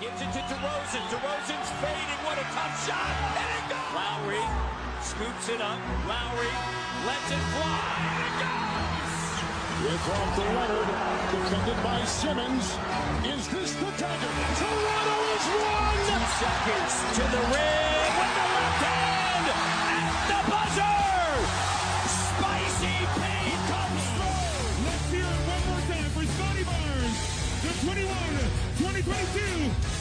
Gives it to DeRozan. DeRozan's fading. What a tough shot. And it goes. Lowry scoops it up. Lowry lets it fly. And it goes. It's off to Leonard, defended by Simmons. Is this the dagger? Toronto is one! Two seconds to the rim with the left hand at the buzzer. Spicy Pete comes through. Let's hear it one more time for Scotty Barnes, the 21 2022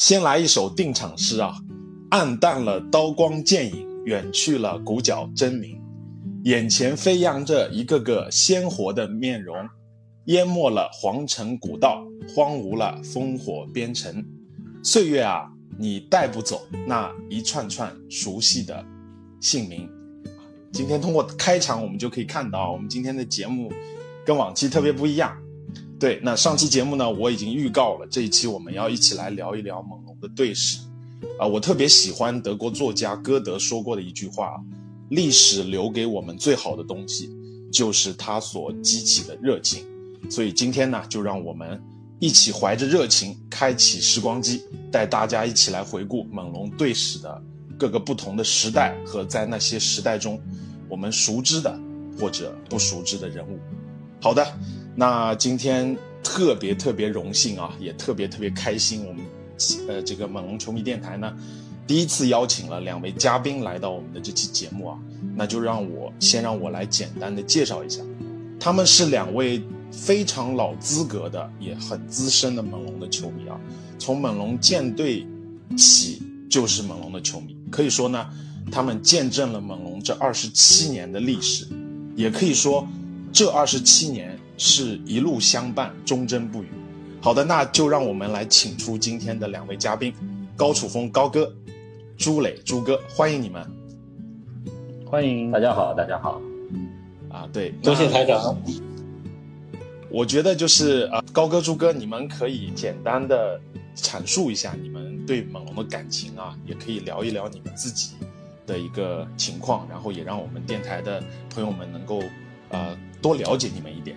先来一首定场诗啊，暗淡了刀光剑影，远去了鼓角争鸣，眼前飞扬着一个个鲜活的面容，淹没了皇城古道，荒芜了烽火边城。岁月啊，你带不走那一串串熟悉的姓名。今天通过开场，我们就可以看到，我们今天的节目跟往期特别不一样。对，那上期节目呢，我已经预告了，这一期我们要一起来聊一聊猛龙的队史。啊，我特别喜欢德国作家歌德说过的一句话：历史留给我们最好的东西，就是它所激起的热情。所以今天呢，就让我们一起怀着热情，开启时光机，带大家一起来回顾猛龙队史的各个不同的时代和在那些时代中我们熟知的或者不熟知的人物。好的，那今天特别特别荣幸啊，也特别特别开心，我们呃这个猛龙球迷电台呢，第一次邀请了两位嘉宾来到我们的这期节目啊，那就让我先让我来简单的介绍一下，他们是两位非常老资格的，也很资深的猛龙的球迷啊，从猛龙建队起就是猛龙的球迷，可以说呢，他们见证了猛龙这二十七年的历史，也可以说。这二十七年是一路相伴，忠贞不渝。好的，那就让我们来请出今天的两位嘉宾，高楚峰高哥，朱磊朱哥，欢迎你们。欢迎大家好，大家好。啊，对，多谢台长。我觉得就是呃，高哥朱哥，你们可以简单的阐述一下你们对猛龙的感情啊，也可以聊一聊你们自己的一个情况，然后也让我们电台的朋友们能够呃。多了解你们一点。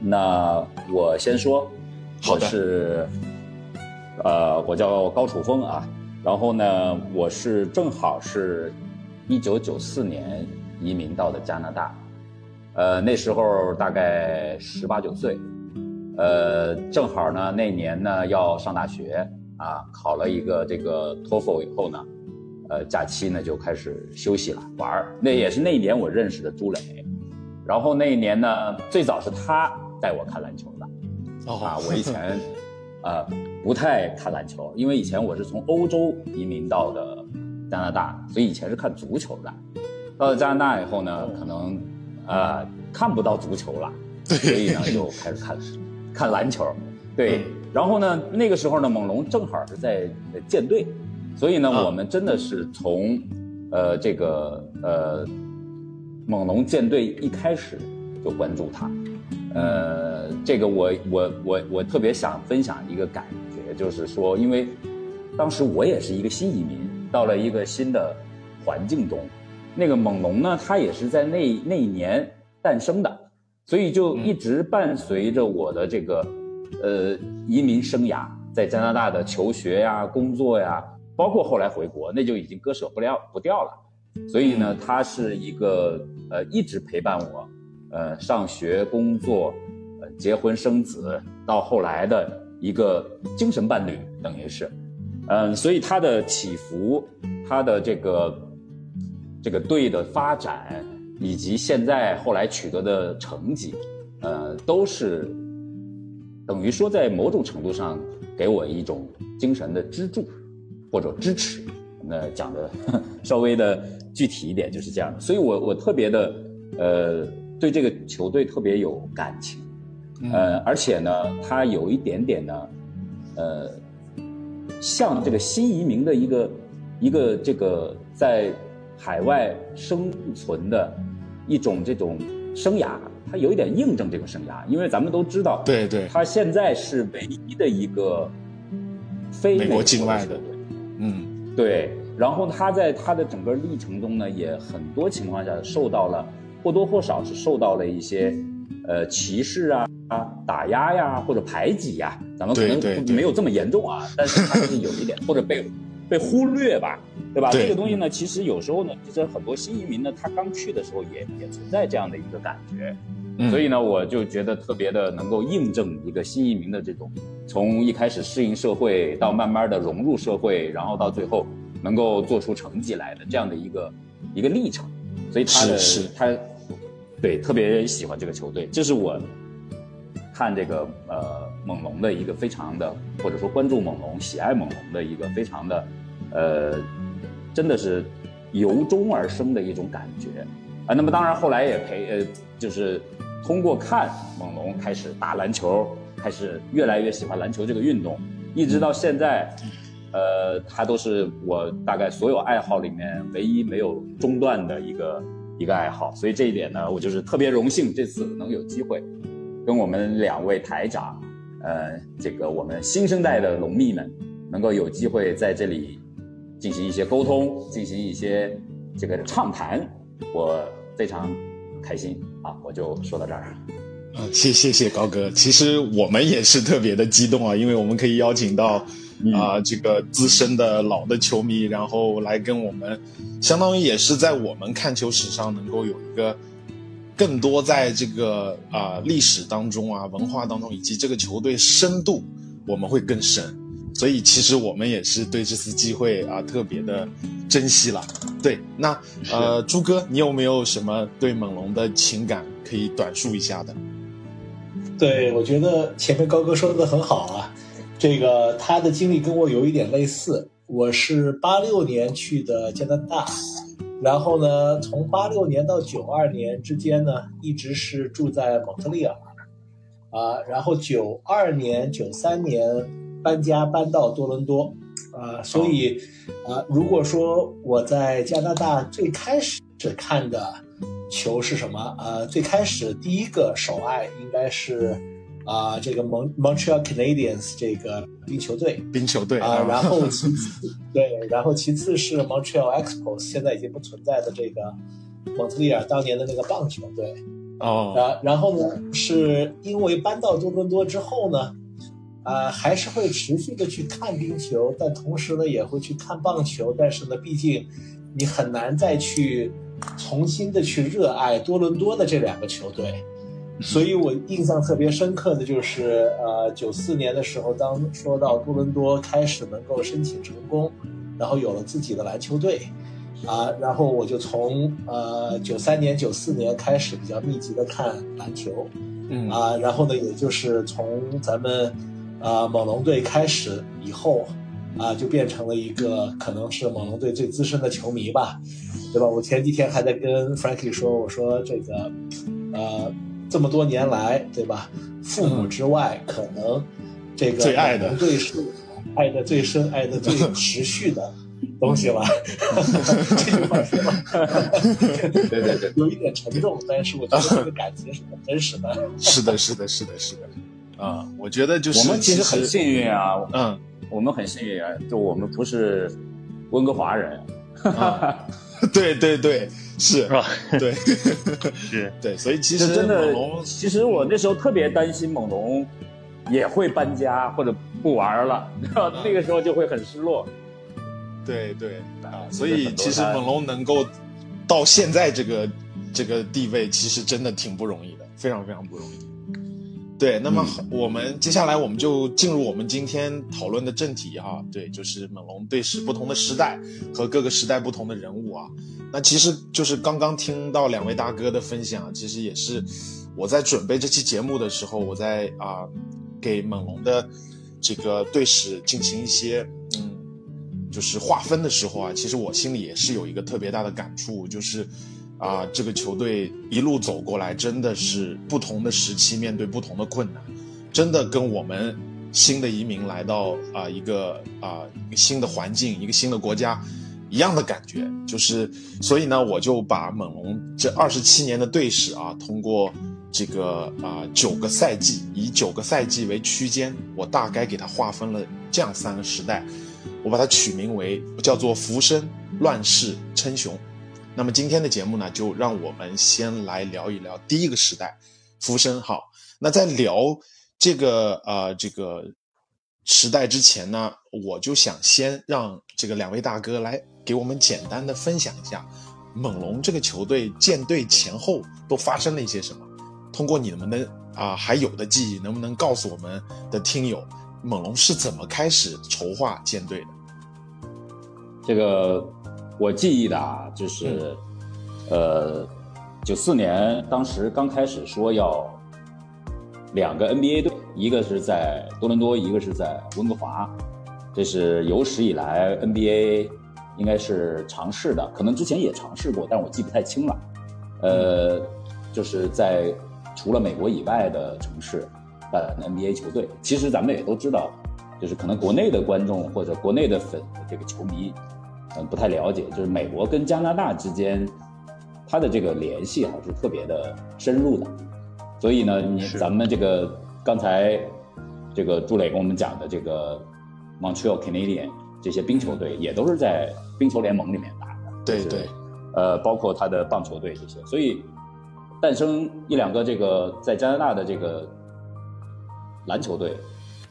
那我先说，好的，是，呃，我叫高楚峰啊。然后呢，我是正好是，一九九四年移民到的加拿大，呃，那时候大概十八九岁，呃，正好呢那年呢要上大学啊，考了一个这个托福以后呢，呃，假期呢就开始休息了玩儿。那也是那一年我认识的朱磊。然后那一年呢，最早是他带我看篮球的，啊，我以前，呃，不太看篮球，因为以前我是从欧洲移民到的加拿大，所以以前是看足球的。到了加拿大以后呢，可能，呃，看不到足球了，所以呢就开始看，看篮球。对，然后呢，那个时候呢，猛龙正好是在建队，所以呢，我们真的是从，呃，这个，呃。猛龙舰队一开始就关注他，呃，这个我我我我特别想分享一个感觉，就是说，因为当时我也是一个新移民，到了一个新的环境中，那个猛龙呢，它也是在那那一年诞生的，所以就一直伴随着我的这个呃移民生涯，在加拿大的求学呀、工作呀，包括后来回国，那就已经割舍不了不掉了。所以呢，它是一个呃一直陪伴我，呃上学、工作、呃结婚生子，到后来的一个精神伴侣，等于是，嗯，所以他的起伏，他的这个这个队的发展，以及现在后来取得的成绩，呃，都是等于说在某种程度上给我一种精神的支柱或者支持。那讲的 稍微的。具体一点就是这样的，所以我我特别的，呃，对这个球队特别有感情，呃，而且呢，他有一点点呢，呃，像这个新移民的一个一个这个在海外生存的一种这种生涯，他有一点印证这个生涯，因为咱们都知道，对对，他现在是唯一的一个非美国境外的嗯对。然后他在他的整个历程中呢，也很多情况下受到了或多或少是受到了一些呃歧视啊、啊打压呀或者排挤呀，咱们可能没有这么严重啊，但是有一点或者被被忽略吧，对吧？对这个东西呢，其实有时候呢，其实很多新移民呢，他刚去的时候也也存在这样的一个感觉，嗯，所以呢，我就觉得特别的能够印证一个新移民的这种从一开始适应社会到慢慢的融入社会，然后到最后能够做出成绩来的这样的一个一个历程。所以他的他对特别喜欢这个球队，这是我看这个呃猛龙的一个非常的或者说关注猛龙、喜爱猛龙的一个非常的呃真的是由衷而生的一种感觉啊。那么当然后来也陪呃就是通过看猛龙开始打篮球，开始越来越喜欢篮球这个运动，一直到现在。呃，它都是我大概所有爱好里面唯一没有中断的一个一个爱好，所以这一点呢，我就是特别荣幸这次能有机会跟我们两位台长，呃，这个我们新生代的龙蜜们，能够有机会在这里进行一些沟通，进行一些这个畅谈，我非常开心啊！我就说到这儿。啊，谢谢谢高哥。其实我们也是特别的激动啊，因为我们可以邀请到啊、这个资深的老的球迷，然后来跟我们，相当于也是在我们看球史上能够有一个更多在这个啊、历史当中啊文化当中以及这个球队深度，我们会更深。所以其实我们也是对这次机会啊特别的珍惜了。对，那呃朱哥，你有没有什么对猛龙的情感可以短述一下的？对，我觉得前面高哥说的很好啊，这个他的经历跟我有一点类似。我是八六年去的加拿大，然后呢，从八六年到九二年之间呢，一直是住在蒙特利尔，啊，然后九二年、九三年搬家搬到多伦多，啊，所以啊，如果说我在加拿大最开始只看的球是什么？呃，最开始第一个首爱应该是啊、这个蒙 Montreal Canadiens 这个冰球队冰球队啊、然后 其次对，然后其次是 Montreal Expos 现在已经不存在的这个蒙特利尔当年的那个棒球队哦，啊，然后呢，是因为搬到多伦多之后呢，啊，还是会持续的去看冰球，但同时呢，也会去看棒球。但是呢，毕竟你很难再去重新的去热爱多伦多的这两个球队。所以我印象特别深刻的就是，呃，九四年的时候，当说到多伦多开始能够申请成功，然后有了自己的篮球队，啊，然后我就从呃九三年、九四年开始比较密集的看篮球，嗯啊，然后呢，也就是从咱们啊猛龙队开始以后，啊，就变成了一个可能是猛龙队最资深的球迷吧，对吧？我前几天还在跟 Frankie 说，我说这个，呃，这么多年来，对吧？父母之外，可能这个最爱的爱的最深、爱的最持续的东西了。这句话说的，对对对，有一点沉重，但是我觉得这个感情是很真实的。是的，是的，是的，是的，啊、我觉得就是我们其实很幸运啊，嗯，我们很幸运啊，就我们不是温哥华人，啊对对对，是是吧？对 是 对，所以其实真的。其实我那时候特别担心猛龙也会搬家或者不玩了，那个时候就会很失落。对对啊，嗯所以其实猛龙能够到现在这个这个地位，其实真的挺不容易的，非常非常不容易。对，那么我们接下来我们就进入我们今天讨论的正题哈，对，就是猛龙队史不同的时代和各个时代不同的人物啊。那其实就是刚刚听到两位大哥的分享，其实也是我在准备这期节目的时候，我在啊、给猛龙的这个队史进行一些嗯就是划分的时候啊，其实我心里也是有一个特别大的感触，就是啊、这个球队一路走过来，真的是不同的时期面对不同的困难，真的跟我们新的移民来到啊、一个啊、一个新的环境，一个新的国家，一样的感觉。就是所以呢，我就把猛龙这二十七年的队史啊，通过这个啊、九个赛季，以九个赛季为区间，我大概给它划分了这样三个时代，我把它取名为叫做浮生、乱世、称雄。那么今天的节目呢，就让我们先来聊一聊第一个时代，浮生号。那在聊这个呃这个时代之前呢，我就想先让这个两位大哥来给我们简单的分享一下猛龙这个球队建队前后都发生了一些什么。通过你们的啊、还有的记忆，能不能告诉我们的听友，猛龙是怎么开始筹划建队的？这个我记忆的啊，就是，呃，九四年当时刚开始说要两个 NBA 队，一个是在多伦多，一个是在温哥华，这是有史以来 NBA 应该是尝试的，可能之前也尝试过，但我记不太清了。呃，就是在除了美国以外的城市办 NBA 球队，其实咱们也都知道，就是可能国内的观众或者国内的粉这个球迷，嗯，不太了解，就是美国跟加拿大之间，它的这个联系还是特别的深入的。所以呢，你咱们这个刚才这个朱磊跟我们讲的这个 Montreal Canadian 这些冰球队，也都是在冰球联盟里面打的。对对，呃，包括他的棒球队这些，所以诞生一两个这个在加拿大的这个篮球队，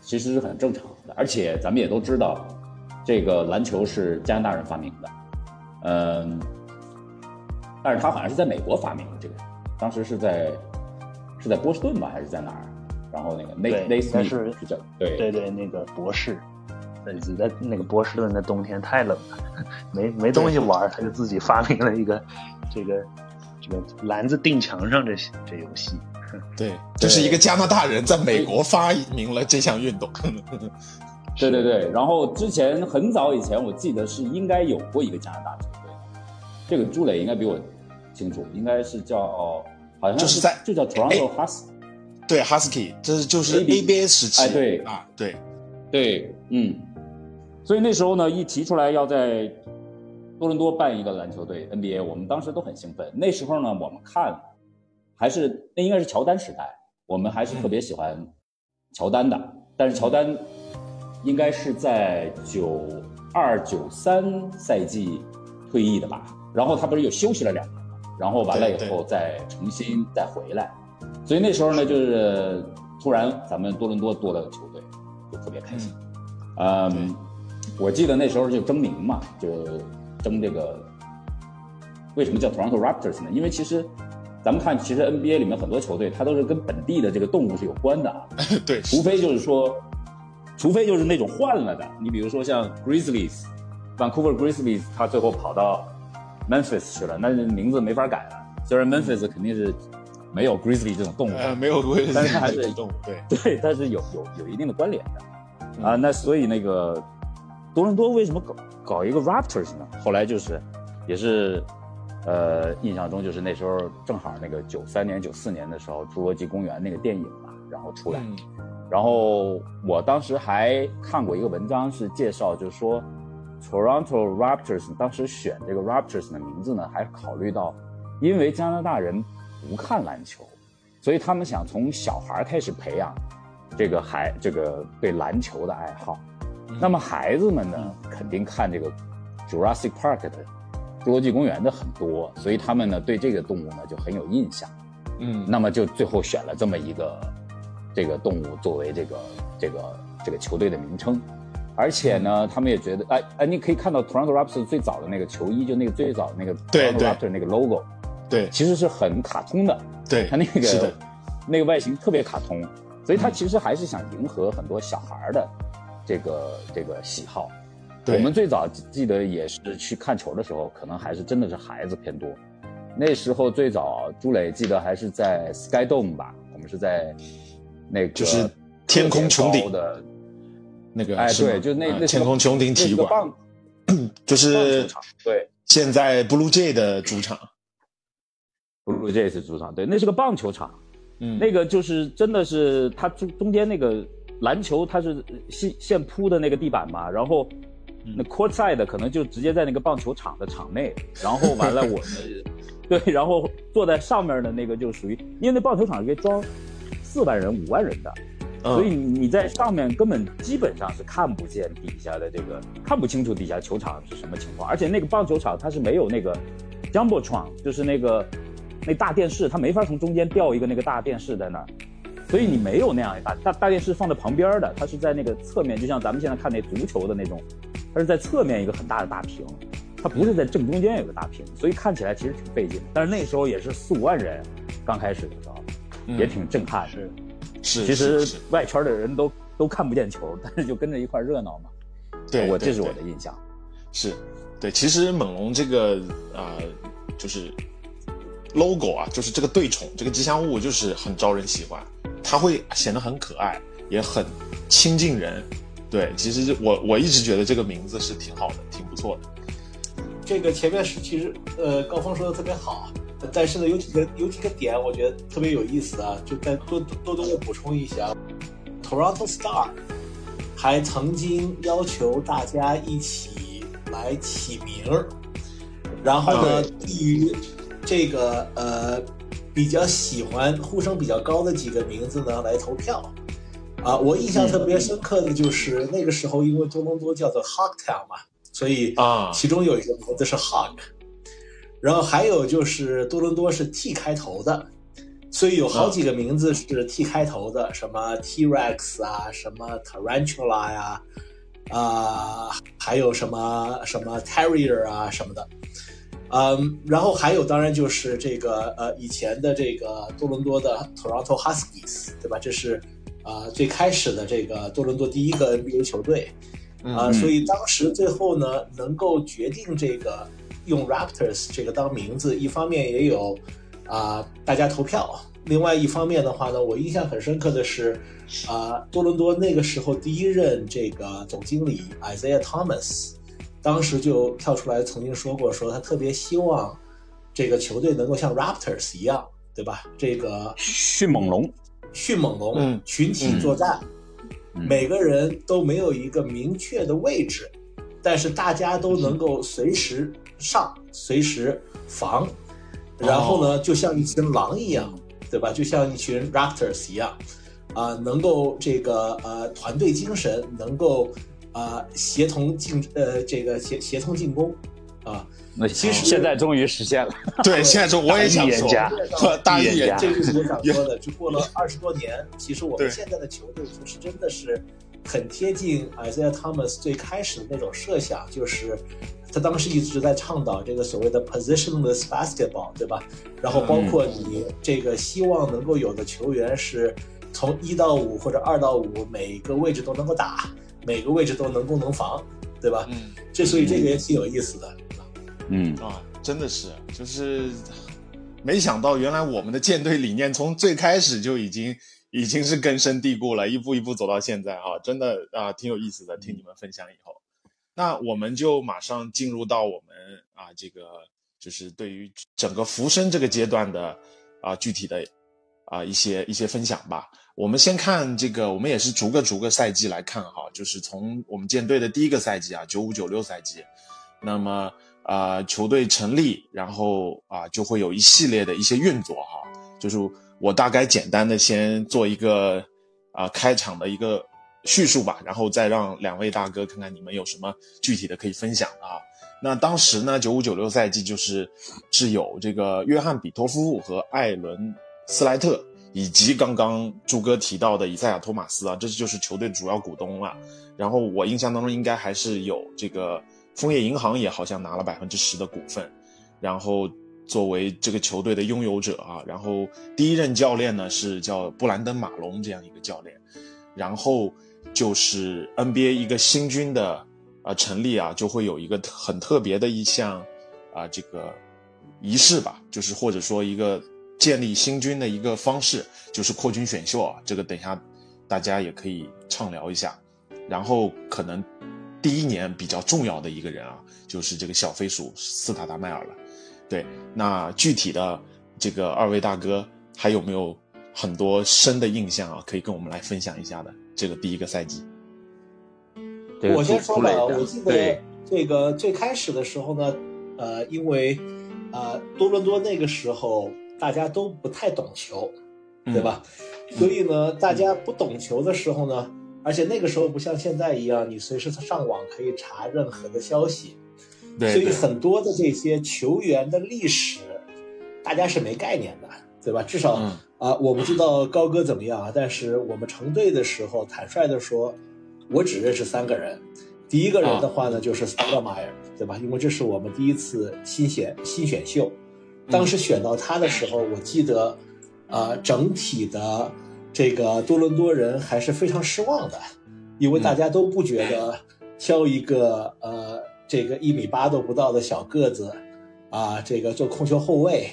其实是很正常的。而且咱们也都知道，这个篮球是加拿大人发明的，嗯，但是他好像是在美国发明的这个，当时是在是在波士顿吧，还是在哪儿？然后那个内对内应该是是叫对对对，那个博士，在在那个波士顿的冬天太冷了，没没东西玩，他就自己发明了一个这个这个篮子钉墙上这这游戏。对，就是一个加拿大人在美国发明了这项运动。对对对，然后之前很早以前，我记得是应该有过一个加拿大球队，这个朱磊应该比我清楚，应该是叫好像就是在就叫 Toronto Hus，对，Husky，这是就是 AB ABA 时期。哎对。啊，对，对，嗯，所以那时候呢，一提出来要在多伦多办一个篮球队 NBA，我们当时都很兴奋。那时候呢，我们看还是那应该是乔丹时代，我们还是特别喜欢乔丹的，但是乔丹应该是在九二九三赛季退役的吧，然后他不是又休息了两年嘛，然后完了以后再重新再回来，所以那时候呢，就是突然咱们多伦多多了个球队，就特别开心。嗯，我记得那时候就争名嘛，就争这个为什么叫 Toronto Raptors 呢？因为其实咱们看，其实 NBA 里面很多球队它都是跟本地的这个动物是有关的啊，对，除非就是说，除非就是那种换了的，你比如说像 Grizzlies。Vancouver Grizzlies，他最后跑到 Memphis 去了，那名字没法改了。虽然 Memphis 肯定是没有 Grizzly 这种动物，呃，没有为但是它还是动物，对，对，它是有有有一定的关联的啊。那所以那个多伦多为什么搞搞一个 Raptors 呢？后来就是也是呃，印象中就是那时候正好那个九三年、九四年的时候，《侏罗纪公园》那个电影嘛，然后出来，嗯然后我当时还看过一个文章，是介绍，就是说 Toronto Raptors 当时选这个 Raptors 的名字呢，还考虑到，因为加拿大人不看篮球，所以他们想从小孩开始培养这个孩这个对篮球的爱好。那么孩子们呢，肯定看这个 Jurassic Park 的侏罗纪公园的很多，所以他们呢对这个动物呢就很有印象。嗯，那么就最后选了这么一个这个动物作为这个这个这个球队的名称，而且呢，他们也觉得，哎哎，你可以看到 Toronto Raptors 最早的那个球衣，就那个最早的那个对 Toronto 对。Raptors 那个 logo，对。其实是很卡通的，对，它那个那个外形特别卡通，所以它其实还是想迎合很多小孩的这个这个喜好。对。我们最早记得也是去看球的时候，可能还是真的是孩子偏多。那时候最早朱磊记得还是在 Sky Dome 吧，我们是在那个就是天空穹顶。的，那个哎，对，就那啊那天空穹顶体育馆，就是对。现在 Blue Jay 的主场。，Blue Jay 是主场，对，那是个棒球场。嗯，那个就是真的是它中中间那个篮球它是现现铺的那个地板嘛，然后那 court side 可能就直接在那个棒球场的场内，然后完了我们 对，然后坐在上面的那个就属于，因为那棒球场可以装四万人、五万人的，所以你在上面根本基本上是看不见底下的这个，看不清楚底下球场是什么情况，而且那个棒球场它是没有那个 jumbo 窗，就是那个那大电视，它没法从中间吊一个那个大电视在那儿。所以你没有那样大大大电视放在旁边的，它是在那个侧面，就像咱们现在看那足球的那种，它是在侧面一个很大的大屏，它不是在正中间有个大屏，所以看起来其实挺费劲。但是那时候也是四五万人，刚开始的时候，也挺震撼。是是，其实外圈的人都都看不见球，但是就跟着一块热闹嘛。对，我这是我的印象。是，对，其实猛龙这个啊，就是 logo 啊，就是这个对宠，这个吉祥物就是很招人喜欢。它会显得很可爱，也很亲近人。对，其实我我一直觉得这个名字是挺好的，挺不错的。这个前面是其实呃高峰说的特别好，但是呢有几个有几个点我觉得特别有意思啊，就再多多多的补充一下。Toronto Star 还曾经要求大家一起来起名儿，然后呢，对于这个呃。比较喜欢呼声比较高的几个名字呢，来投票。啊，我印象特别深刻的就是那个时候，因为多伦多叫做 Hawk Town 嘛，所以啊，其中有一个名字是 Hawk。然后还有就是多伦多是 T 开头的，所以有好几个名字是 T 开头的，什么 T-Rex 啊，什么 Tarantula 呀，啊，还有什么什么 Terrier 啊什么的。嗯，然后还有，当然就是这个呃，以前的这个多伦多的 Toronto Huskies，对吧？这是啊最开始的这个多伦多第一个 NBA 球队啊，所以当时最后呢，能够决定这个用 Raptors 这个当名字，一方面也有啊大家投票，另外一方面的话呢，我印象很深刻的是啊，多伦多那个时候第一任这个总经理 Isaiah Thomas。当时就跳出来曾经说过，说他特别希望这个球队能够像 Raptors 一样，对吧？这个迅猛龙，迅猛龙，群体作战，每个人都没有一个明确的位置，但是大家都能够随时上，随时防，然后呢，就像一群狼一样，对吧？就像一群 Raptors 一样，啊，能够这个呃团队精神能够。啊，协同进呃，这个协协同进攻，啊，那其实现在终于实现了。对，现在终我也想说，大预言家，这就是我想 说的。就过了二十多年，其实我们现在的球队其实真的是很贴近 Isaiah Thomas 最开始的那种设想，就是他当时一直在倡导这个所谓的 positionless basketball，对吧？然后包括你这个希望能够有的球员是从一到五或者二到五每个位置都能够打。每个位置都能攻能防，对吧？嗯，这所以这个也挺有意思的，嗯啊，真的是，就是没想到原来我们的舰队理念从最开始就已经已经是根深蒂固了，一步一步走到现在啊，真的啊挺有意思的。听你们分享以后，那我们就马上进入到我们啊这个就是对于整个浮生这个阶段的啊具体的啊一些一些分享吧。我们先看这个，我们也是逐个逐个赛季来看哈，就是从我们舰队的第一个赛季啊，九五九六赛季，那么啊球队成立，然后啊就会有一系列的一些运作哈，就是我大概简单的先做一个啊开场的一个叙述吧，然后再让两位大哥看看你们有什么具体的可以分享的啊。那当时呢，九五九六赛季就是是有这个约翰比托夫和艾伦斯莱特。以及刚刚朱哥提到的以赛亚·托马斯啊，这就是球队主要股东了。然后我印象当中应该还是有这个枫叶银行也好像拿了百分之十的股份。然后作为这个球队的拥有者啊，然后第一任教练呢是叫布兰登·马龙这样一个教练。然后就是 NBA 一个新军的啊成立啊，就会有一个很特别的一项啊这个仪式吧，就是或者说一个。建立新军的一个方式就是扩军选秀啊，这个等一下大家也可以畅聊一下。然后可能第一年比较重要的一个人啊，就是这个小飞鼠斯塔达迈尔了。对，那具体的这个二位大哥还有没有很多深的印象啊？可以跟我们来分享一下的？这个第一个赛季。这个我先说吧，我记得这个最开始的时候呢，呃，因为呃多伦多那个时候大家都不太懂球，对吧？所以呢，大家不懂球的时候呢，而且那个时候不像现在一样，你随时上网可以查任何的消息，对对所以很多的这些球员的历史，大家是没概念的，对吧？至少啊、嗯我不知道高哥怎么样啊，但是我们成队的时候，坦率的说，我只认识三个人。第一个人的话呢，就是 s t a d m e y e r 对吧？因为这是我们第一次新选新选秀，当时选到他的时候，我记得，呃，整体的这个多伦多人还是非常失望的，因为大家都不觉得挑一个呃这个一米八都不到的小个子，啊，这个做控球后卫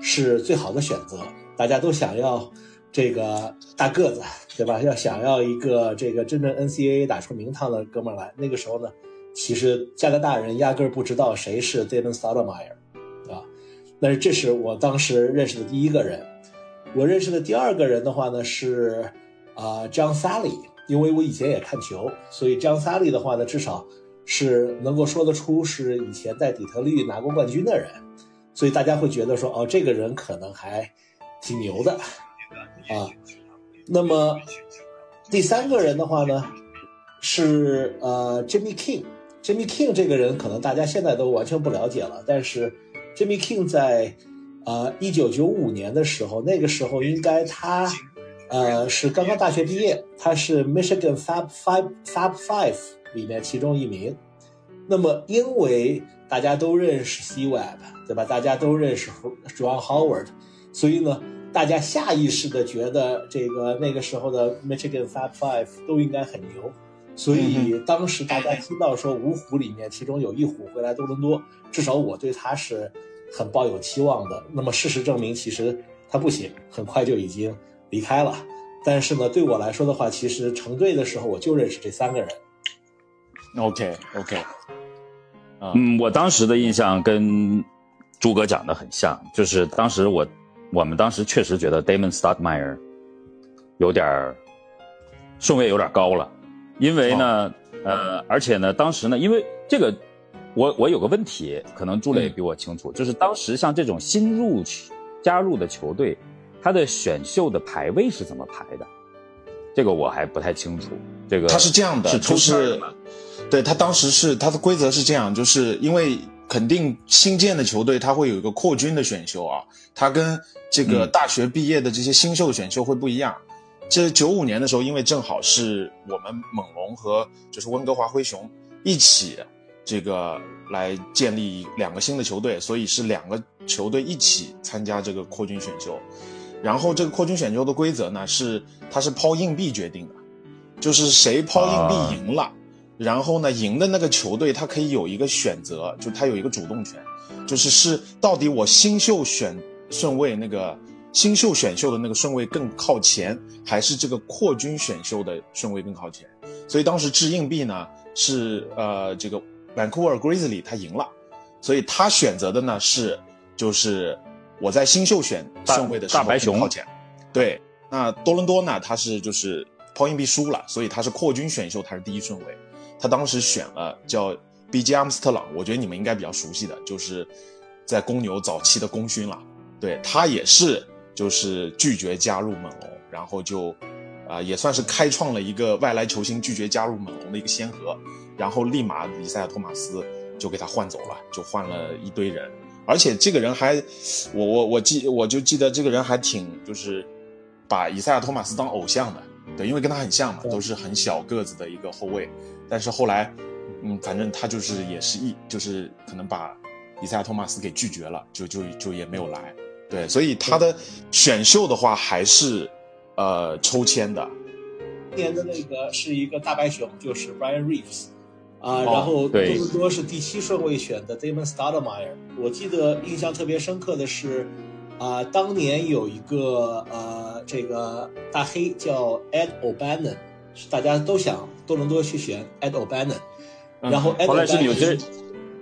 是最好的选择，大家都想要这个大个子，对吧？要想要一个这个真正 NCAA 打出名堂的哥们儿来。那个时候呢，其实加拿大人压根儿不知道谁是 Damon Stoudemire，啊，但是这是我当时认识的第一个人。我认识的第二个人的话呢是啊、John Sally，因为我以前也看球，所以 John Sally 的话呢，至少是能够说得出是以前在底特律拿过冠军的人，所以大家会觉得说哦，这个人可能还挺牛的啊。那么第三个人的话呢，是呃 Jimmy King。Jimmy King 这个人可能大家现在都完全不了解了，但是 Jimmy King 在呃一九九五年的时候，那个时候应该他呃是刚刚大学毕业，他是 Michigan Fab Five Fab Five 里面其中一名。那么因为大家都认识 C Web，对吧？大家都认识 John Howard，所以呢，大家下意识的觉得这个那个时候的 Michigan Fab Five 都应该很牛。所以当时大家听到说五虎里面其中有一虎会来多伦多，至少我对他是很抱有期望的。那么事实证明，其实他不行，很快就已经离开了。但是呢，对我来说的话，其实成队的时候我就认识这三个人。OK OK，嗯，我当时的印象跟朱哥讲的很像，就是当时我我们当时确实觉得 Damon Stoudemire 有点儿顺位有点高了，因为呢，呃，而且呢，当时呢，因为这个我我有个问题，可能朱磊比我清楚，就是当时像这种新入加入的球队，他的选秀的排位是怎么排的？这个我还不太清楚。这个他是这样的，是抽就是对他当时是他的规则是这样，就是因为肯定新建的球队他会有一个扩军的选秀啊，他跟这个嗯大学毕业的这些新秀选秀会不一样。这九五年的时候，因为正好是我们猛龙和就是温哥华灰熊一起这个来建立两个新的球队，所以是两个球队一起参加这个扩军选秀。然后这个扩军选秀的规则呢是它是抛硬币决定的，就是谁抛硬币赢了，然后呢赢的那个球队他可以有一个选择，就他有一个主动权，就是是到底我新秀选顺位那个新秀选秀的那个顺位更靠前，还是这个扩军选秀的顺位更靠前？所以当时掷硬币呢是呃这个 Vancouver Grizzly 他赢了，所以他选择的呢是就是我在新秀选顺位的时候大白熊。对，那多伦多呢，他是就是抛硬币输了，所以他是扩军选秀，他是第一顺位。他当时选了叫 B.J. 阿姆斯特朗，我觉得你们应该比较熟悉的，就是在公牛早期的功勋了。对他也是就是拒绝加入猛龙，然后就啊、也算是开创了一个外来球星拒绝加入猛龙的一个先河。然后立马以赛亚托马斯就给他换走了，就换了一堆人。而且这个人还，我我我记我就记得这个人还挺就是把以赛亚托马斯当偶像的，对，因为跟他很像嘛，都是很小个子的一个后卫。但是后来，嗯，反正他就是也是一就是可能把以赛亚托马斯给拒绝了，就就就也没有来。对，所以他的选秀的话还是呃抽签的，今年的那个是一个大白熊，就是 Brian Reeves，啊、哦然后多伦多是第七顺位选的 Damon Stoudemire。我记得印象特别深刻的是，啊、当年有一个呃这个大黑叫 Ed O'Bannon，是大家都想多伦多去选 Ed O'Bannon，、嗯然后 Ed 后来是 O'Bannon 纽约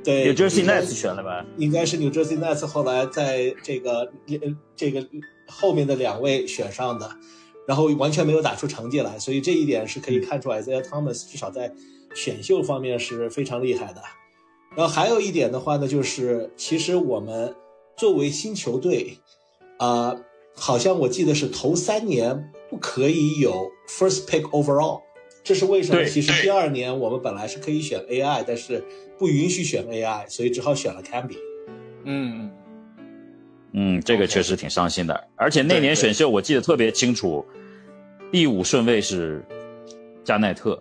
对，New Jersey Nets 选了吧？应该是 New Jersey Nets 后来在这个呃这个后面的两位选上的，然后完全没有打出成绩来，所以这一点是可以看出来，Isaiah Thomas 至少在选秀方面是非常厉害的。然后还有一点的话呢，就是其实我们作为新球队，啊、好像我记得是头三年不可以有 first pick overall，这是为什么？其实第二年我们本来是可以选 AI，但是不允许选 AI，所以只好选了 Camby。嗯，嗯，这个确实挺伤心的。而且那年选秀我记得特别清楚，第五顺位是加奈特，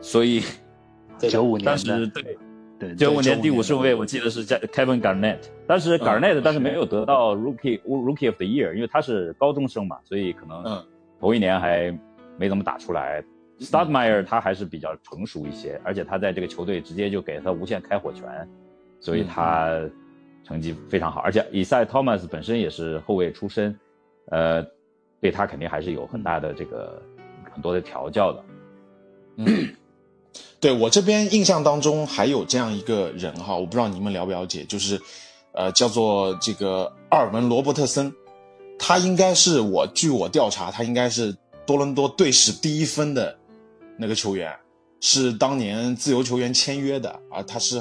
所以九五年当的，时对对九五95年第五顺位我记得是加 Kevin Garnett，但是 Garnett 但是没有得到 Rookie Rookie of the Year，因为他是高中生嘛，所以可能嗯头一年还没怎么打出来。Stadmeyer 他还是比较成熟一些，而且他在这个球队直接就给他无限开火权，所以他成绩非常好。而且以赛 Thomas 本身也是后卫出身，呃，对他肯定还是有很大的这个很多的调教的。嗯对我这边印象当中还有这样一个人哈，我不知道你们了不了解，就是呃叫做这个阿尔文罗伯特森，他应该是我据我调查，他应该是多伦多队史第一分的那个球员，是当年自由球员签约的啊，他是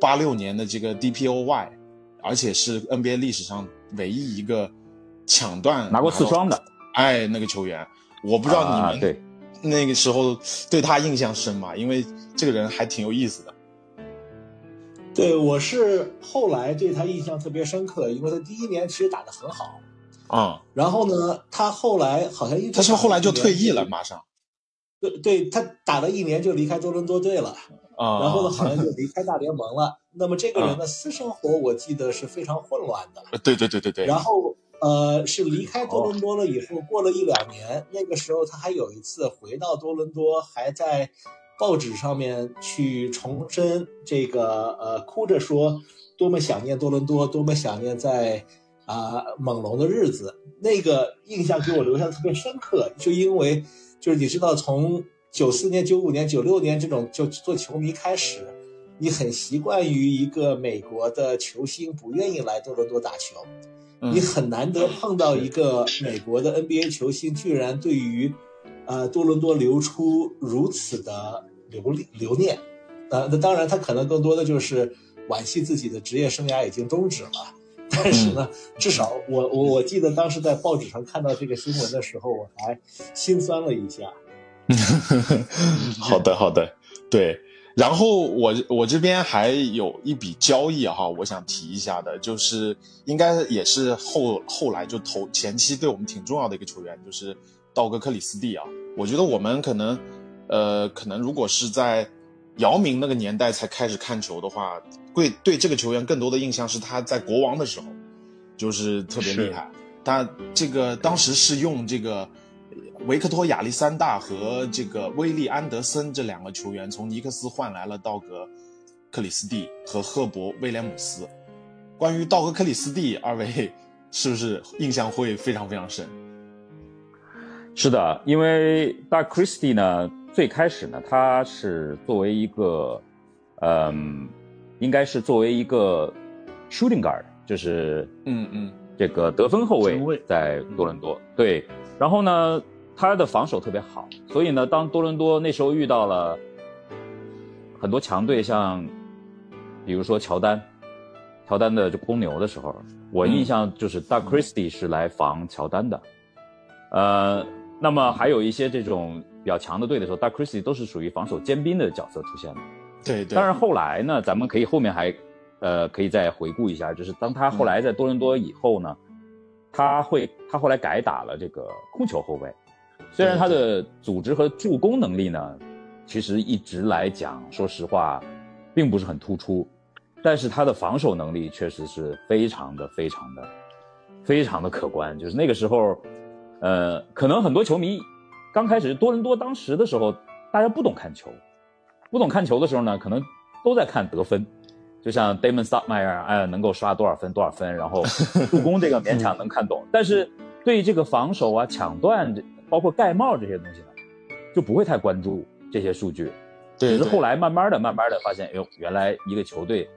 八六年的这个 DPOY，而且是 NBA 历史上唯一一个抢断拿过四双的到，哎，那个球员，我不知道你们、啊、对。那个时候对他印象深嘛，因为这个人还挺有意思的。对，我是后来对他印象特别深刻，因为他第一年其实打得很好，啊、然后呢，他后来好像一直他是不是后来就退役了？马上对，对他打了一年就离开多伦多队了，啊，然后呢，好像就离开大联盟了。那么这个人的私生活我记得是非常混乱的，呃对对对对对，然后呃是离开多伦多了以后，过了一两年，那个时候他还有一次回到多伦多，还在报纸上面去重申这个呃，哭着说多么想念多伦多，多么想念在啊、猛龙的日子。那个印象给我留下特别深刻，就因为就是你知道从九四年、九五年、九六年这种就做球迷开始。你很习惯于一个美国的球星不愿意来多伦多打球，嗯你很难得碰到一个美国的 NBA 球星，居然对于，呃多伦多流出如此的留留念，呃，那当然他可能更多的就是惋惜自己的职业生涯已经终止了，但是呢，至少我我我记得当时在报纸上看到这个新闻的时候，我还心酸了一下。好的好的，对。然后我我这边还有一笔交易哈，我想提一下的，就是应该也是后后来就投前期对我们挺重要的一个球员，就是道格克里斯蒂啊。我觉得我们可能，呃，可能如果是在姚明那个年代才开始看球的话，会对这个球员更多的印象是他在国王的时候，就是特别厉害。他这个当时是用这个维克托·亚历山大和这个威利·安德森这两个球员从尼克斯换来了道格·克里斯蒂和赫伯·威廉姆斯。关于道格·克里斯蒂，二位是不是印象会非常非常深？是的，因为 Doug Christie 呢，最开始呢，他是作为一个，嗯，应该是作为一个 shooting guard，就是嗯嗯这个得分后卫，在多伦多。对，然后呢，他的防守特别好，所以呢，当多伦多那时候遇到了很多强队，像比如说乔丹，乔丹的这公牛的时候，我印象就是 Doug Christie 是来防乔丹的。呃，那么还有一些这种比较强的队的时候，Doug Christie 都是属于防守尖兵的角色出现的。对对。但是后来呢，咱们可以后面还，呃，可以再回顾一下，就是当他后来在多伦多以后呢，他会他后来改打了这个控球后卫，虽然他的组织和助攻能力呢，其实一直来讲，说实话，并不是很突出，但是他的防守能力确实是非常的非常的非常的可观，就是那个时候，呃，可能很多球迷刚开始多伦多当时的时候，大家不懂看球。不懂看球的时候呢，可能都在看得分，就像 Damon Stoudemire，哎，能够刷多少分多少分，然后 助攻这个勉强能看懂，但是对这个防守啊、抢断，这包括盖帽这些东西呢，就不会太关注这些数据。对，只是后来慢慢的、慢慢的发现，哎呦，原来一个球队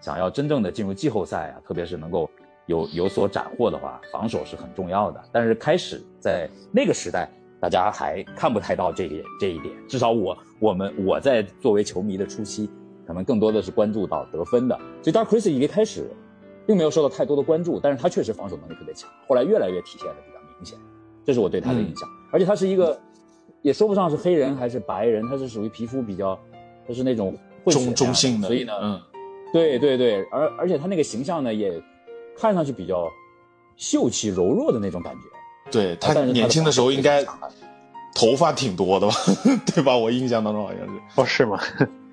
想要真正的进入季后赛啊，特别是能够有有所斩获的话，防守是很重要的。但是开始在那个时代，大家还看不太到这一这一点。至少我我们我在作为球迷的初期，可能更多的是关注到得分的。所以 Dark Chris 一开始并没有受到太多的关注，但是他确实防守能力特别强，后来越来越体现的比较明显。这是我对他的印象。而且他是一个，也说不上是黑人还是白人，他是属于皮肤比较，他是那种混中中性的，所以呢，嗯，对对对，而而且他那个形象呢，也看上去比较秀气柔弱的那种感觉。对他年轻的时候应该头发挺多的吧，对吧？我印象当中好像是，哦，是吗？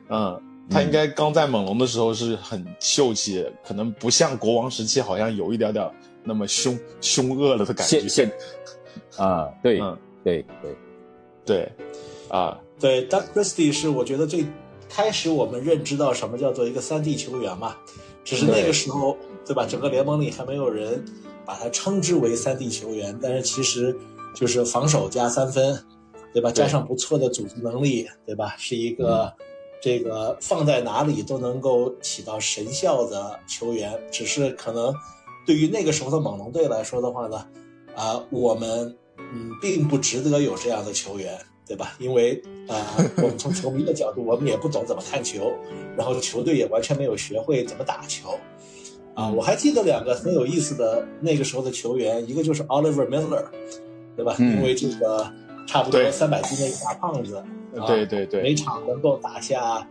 嗯，他应该刚在猛龙的时候是很秀气，可能不像国王时期好像有一点点那么凶凶恶了的感觉。现现啊，对嗯对对，对，啊，对，Doug Christie 是我觉得最开始我们认知到什么叫做一个三 D 球员嘛，只是那个时候，对吧？整个联盟里还没有人把它称之为三 D 球员，但是其实就是防守加三分，对吧？加上不错的组织能力，对吧？是一个这个放在哪里都能够起到神效的球员，只是可能对于那个时候的猛龙队来说的话呢，啊、我们嗯并不值得有这样的球员，对吧？因为啊、我们从球迷的角度，我们也不懂怎么看球，然后球队也完全没有学会怎么打球。啊，我还记得两个很有意思的那个时候的球员，一个就是 Oliver Miller，对吧？嗯因为这个差不多对三百斤的一个大胖子，啊对对对每场能够打下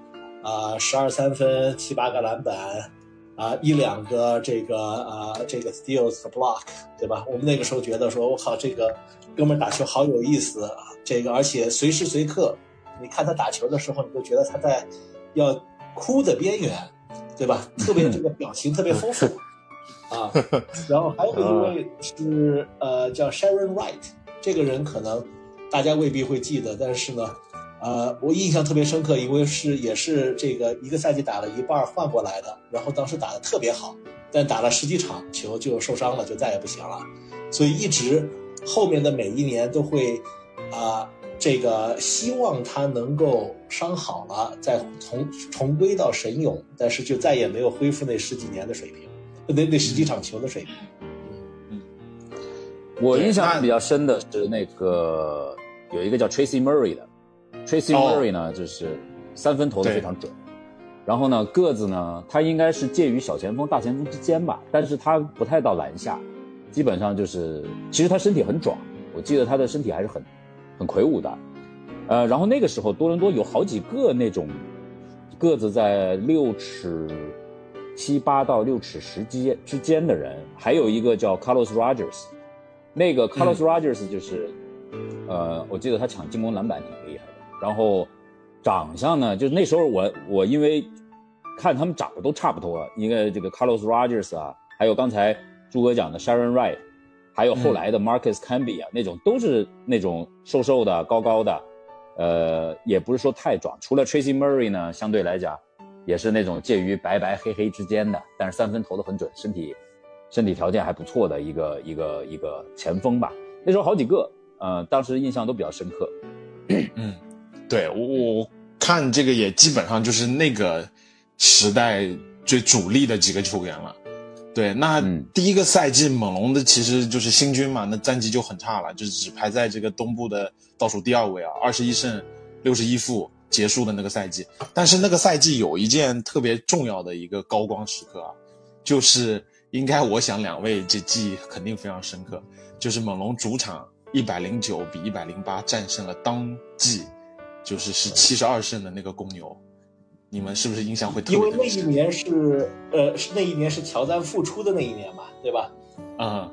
啊十二三分、七八个篮板啊一两个这个啊这个 steals 和 block，对吧？我们那个时候觉得说，我靠，这个哥们儿打球好有意思啊！这个而且随时随刻，你看他打球的时候，你都觉得他在要哭的边缘，对吧？特别这个表情特别丰富啊。然后还有一位是呃叫 Sharon Wright，这个人可能大家未必会记得，但是呢，呃，我印象特别深刻，因为是也是这个一个赛季打了一半换过来的，然后当时打的特别好，但打了十几场球就受伤了，就再也不行了，所以一直后面的每一年都会啊、这个希望他能够伤好了再重重归到神勇，但是就再也没有恢复那十几年的水平，那那十几场球的水平。嗯我印象比较深的是那个有一个叫 Tracy Murray 的，Tracy 哦。Murray 呢就是三分投的非常准，然后呢个子呢他应该是介于小前锋大前锋之间吧，但是他不太到篮下，基本上就是其实他身体很壮，我记得他的身体还是很很魁梧的，呃，然后那个时候多伦多有好几个那种个子在六尺七八到六尺十之间之间的人，还有一个叫 Carlos Rogers，那个 Carlos Rogers 就是，呃，我记得他抢进攻篮板挺厉害的，然后长相呢，就是那时候我我因为看他们长得都差不多，一个这个 Carlos Rogers 啊，还有刚才朱哥讲的 Sharon Wright，还有后来的 Marcus Camby 啊，那种都是那种瘦瘦的、高高的，呃，也不是说太壮。除了 Tracy Murray 呢，相对来讲也是那种介于白白黑黑之间的，但是三分投的很准，身体身体条件还不错的一个一个一个前锋吧。那时候好几个，呃，当时印象都比较深刻。嗯，对我我看这个也基本上就是那个时代最主力的几个球员了。对，那嗯第一个赛季猛龙的其实就是新军嘛，那战绩就很差了，就是只排在这个东部的倒数第二位啊，二十一胜六十一负结束的那个赛季。但是那个赛季有一件特别重要的一个高光时刻啊，就是应该我想两位这记忆肯定非常深刻，就是猛龙主场一百零九比一百零八战胜了当季就是是七十二胜的那个公牛，你们是不是印象会特别因为那？一年是呃是那一年是乔丹复出的那一年嘛，对吧？啊、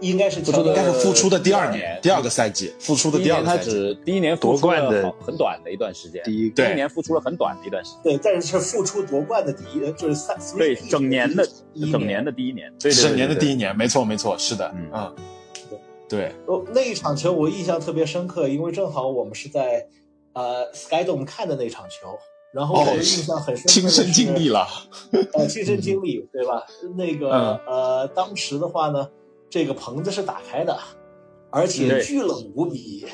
应该是乔丹应该是复出的第二呃年，第二个赛季，复出的第一年他第二个赛季。只第一年夺冠的很短的一段时间，第一第一年复出了很短的一段时间。对，但是是复出夺冠的第一，就是三对，3-3整年的第一整年的第一年，对对对整年的第一一年，没错没错，是的，嗯嗯，对，哦，那一场球我印象特别深刻，因为正好我们是在呃 Skydome 看的那场球，然后我的印象很亲身经历了，呃，亲身经历，对吧？那个、嗯呃，当时的话呢，这个棚子是打开的，而且巨冷无比，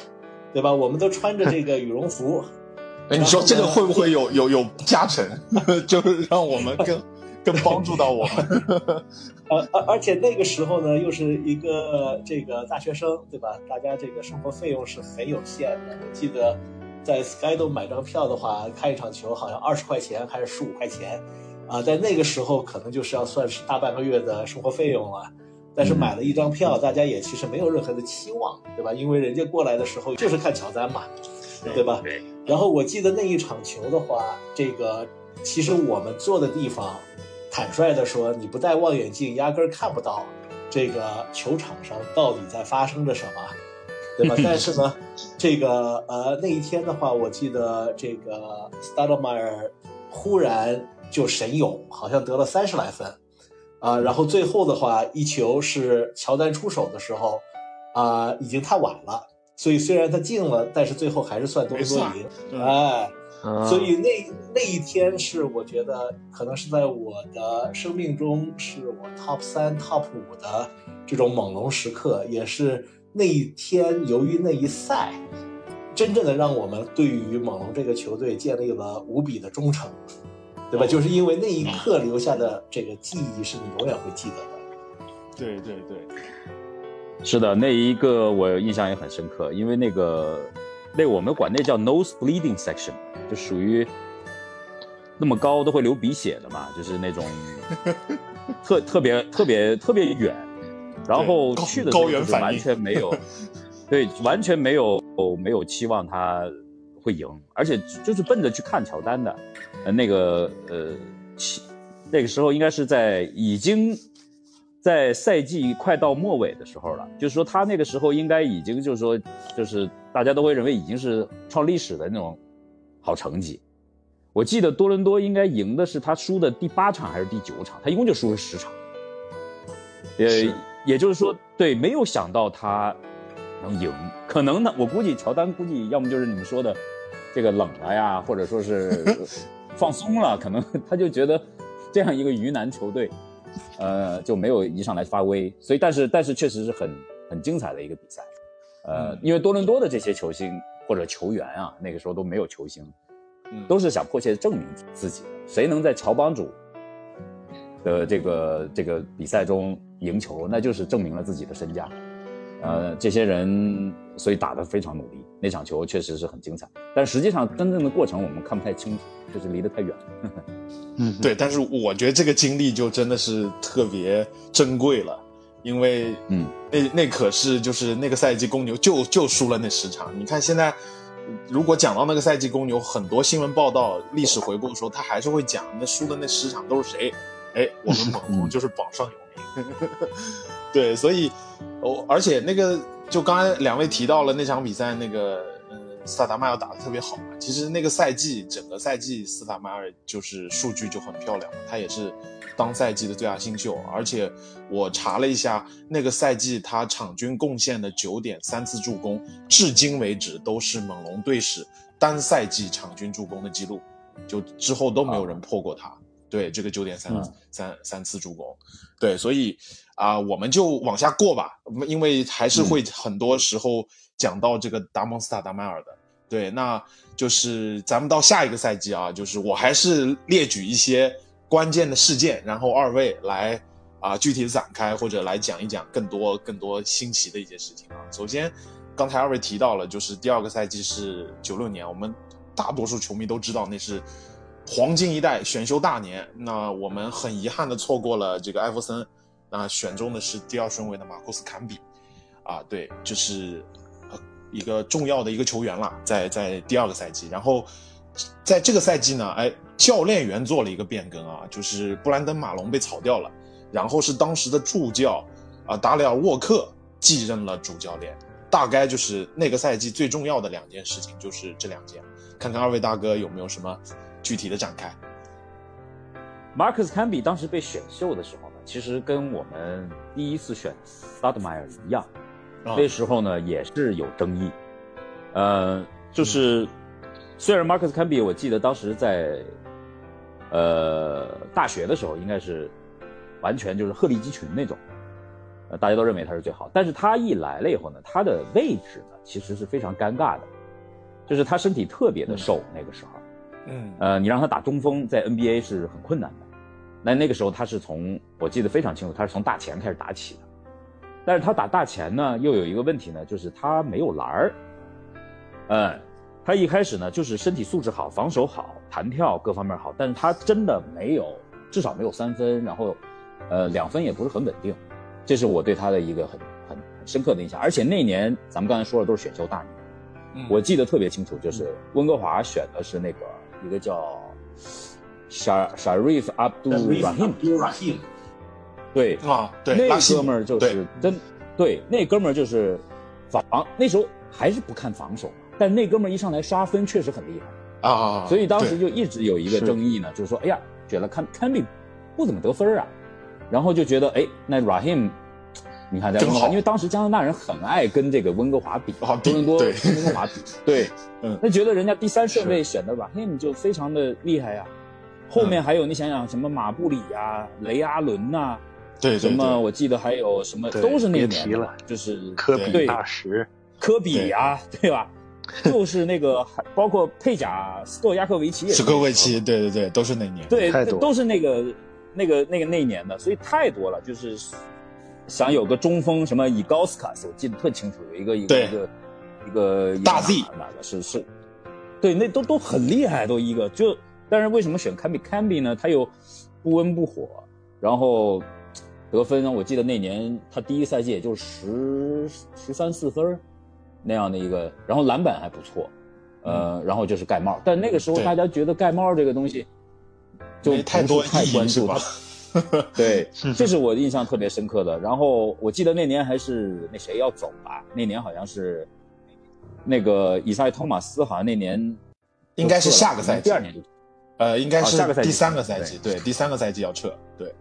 对吧？我们都穿着这个羽绒服，哎，你说这个会不会有有有加成？就是让我们更更帮助到我们。呃，而而且那个时候呢，又是一个这个大学生，对吧？大家这个生活费用是很有限的。我记得在 Skydome 买张票的话，看一场球好像二十块钱还是十五块钱，啊，在那个时候可能就是要算是大半个月的生活费用了。但是买了一张票，大家也其实没有任何的期望，对吧？因为人家过来的时候就是看乔丹嘛，对吧？然后我记得那一场球的话，这个其实我们坐的地方，坦率的说，你不戴望远镜压根儿看不到这个球场上到底在发生着什么，对吧？但是呢，这个呃那一天的话，我记得这个 s t a d m e r 忽然就神勇，好像得了三十来分。啊，然后最后的话，一球是乔丹出手的时候，啊，已经太晚了，所以虽然他进了，但是最后还是算多伦多赢。哎，所以那那一天是我觉得可能是在我的生命中是我 top 三 top 五的这种猛龙时刻，也是那一天由于那一赛，真正的让我们对于猛龙这个球队建立了无比的忠诚。对吧？就是因为那一刻留下的这个记忆，是你永远会记得的。对对对，是的，那一个我印象也很深刻，因为那个那我们管那叫 nose bleeding section，就属于那么高都会流鼻血的嘛，就是那种 特特别特别特别远，然后去的时候完全没有，对，完全没有没有期望他。会赢，而且就是奔着去看乔丹的，呃，那个呃，那个时候应该是在已经在赛季快到末尾的时候了，就是说他那个时候应该已经就是说就是大家都会认为已经是创历史的那种好成绩。我记得多伦多应该赢的是他输的第八场还是第九场，他一共就输了十场，也也就是说，对，没有想到他能赢，可能呢，我估计乔丹估计要么就是你们说的。这个冷了呀，或者说是放松了，可能他就觉得这样一个鱼腩球队，呃，就没有一上来发威。所以，但是但是确实是很很精彩的一个比赛，呃，因为多伦多的这些球星或者球员啊，那个时候都没有球星，都是想迫切证明自己。谁能在乔帮主的这个这个比赛中赢球，那就是证明了自己的身价。呃，这些人所以打得非常努力，那场球确实是很精彩，但实际上真正的过程我们看不太清楚，就是离得太远了。嗯，对，但是我觉得这个经历就真的是特别珍贵了，因为嗯，那那可是就是那个赛季公牛就就输了那十场。你看现在，如果讲到那个赛季公牛，很多新闻报道、历史回顾的时候，他还是会讲那输的那十场都是谁？哎，我们猛龙 就是榜上有名。对，所以，哦，而且那个，就刚才两位提到了那场比赛，那个，嗯，斯塔达迈尔打的特别好嘛。其实那个赛季，整个赛季，斯塔迈尔就是数据就很漂亮，他也是当赛季的最佳新秀。而且我查了一下，那个赛季他场均贡献的九点三次助攻，至今为止都是猛龙队史单赛季场均助攻的记录，就之后都没有人破过他。对，这个九点三三三次助攻，对，所以。啊，我们就往下过吧，因为还是会很多时候讲到这个达蒙斯塔达迈尔的。对，那就是咱们到下一个赛季啊，就是我还是列举一些关键的事件，然后二位来啊具体的展开或者来讲一讲更多更多新奇的一些事情啊。首先，刚才二位提到了，就是第二个赛季是九六年，我们大多数球迷都知道那是黄金一代选秀大年，那我们很遗憾的错过了这个艾弗森。那选中的是第二顺位的马库斯坎比，啊，对，就是一个重要的一个球员了，在在第二个赛季，然后在这个赛季呢，哎，教练员做了一个变更啊，就是布兰登马龙被炒掉了，然后是当时的助教啊达里尔沃克继任了主教练，大概就是那个赛季最重要的两件事情就是这两件，看看二位大哥有没有什么具体的展开。马克斯坎比当时被选秀的时候呢。其实跟我们第一次选 Stoudemire 一样，那时候呢也是有争议。呃，就是虽然 Marcus Camby，我记得当时在呃大学的时候应该是完全就是鹤立鸡群那种，呃大家都认为他是最好。但是他一来了以后呢，他的位置呢其实是非常尴尬的，就是他身体特别的瘦，那个时候，嗯，呃，你让他打中锋在 NBA 是很困难的。那那个时候他是从我记得非常清楚，他是从大前开始打起的，但是他打大前呢，又有一个问题呢，就是他没有篮儿。嗯，他一开始呢就是身体素质好，防守好，弹跳各方面好，但是他真的没有，至少没有三分，然后，呃，两分也不是很稳定，这是我对他的一个很很很深刻的印象。而且那年咱们刚才说的都是选秀大年，我记得特别清楚，就是温哥华选的是那个一个叫。沙沙瑞夫阿杜拉希姆，对啊，对，那哥们儿就是真，对，那哥们儿就是防，那时候还是不看防守，但那哥们儿一上来刷分确实很厉害啊，所以当时就一直有一个争议呢，就是说，哎呀，觉得看坎比不怎么得分啊，然后就觉得，哎，那 Rahim，你看在温哥华，因为当时加拿大人很爱跟这个温哥华比，多伦多跟温哥华比，对，嗯，那觉得人家第三顺位选的 Rahim 就非常的厉害呀。后面还有你想想什么马布里呀、雷阿伦呐，对，什么我记得还有什么都是那年了，就是科比大师，科比呀，对。吧？就是那个包括佩贾斯托亚克维奇也是，斯科维奇，对对对，都是那年，对，都是那个那个那个那年的，所以太多了。就是想有个中锋什么以高斯卡斯，我记得特清楚，有一个一个一个一个大 Z 哪个是是，对，那都都很厉害，都一个就。但是为什么选坎比坎比呢？他又不温不火，然后得分呢？我记得那年他第一赛季也就十十三四分那样的一个，然后篮板还不错，呃，然后就是盖帽。但那个时候大家觉得盖帽这个东西就太多太关注了，对，这是我印象特别深刻的。然后我记得那年还是那谁要走吧？那年好像是那个以赛托马斯，好像那年应该是下个赛季，第二年就。呃，应该是第三个赛季，对，第三个赛季要撤，对，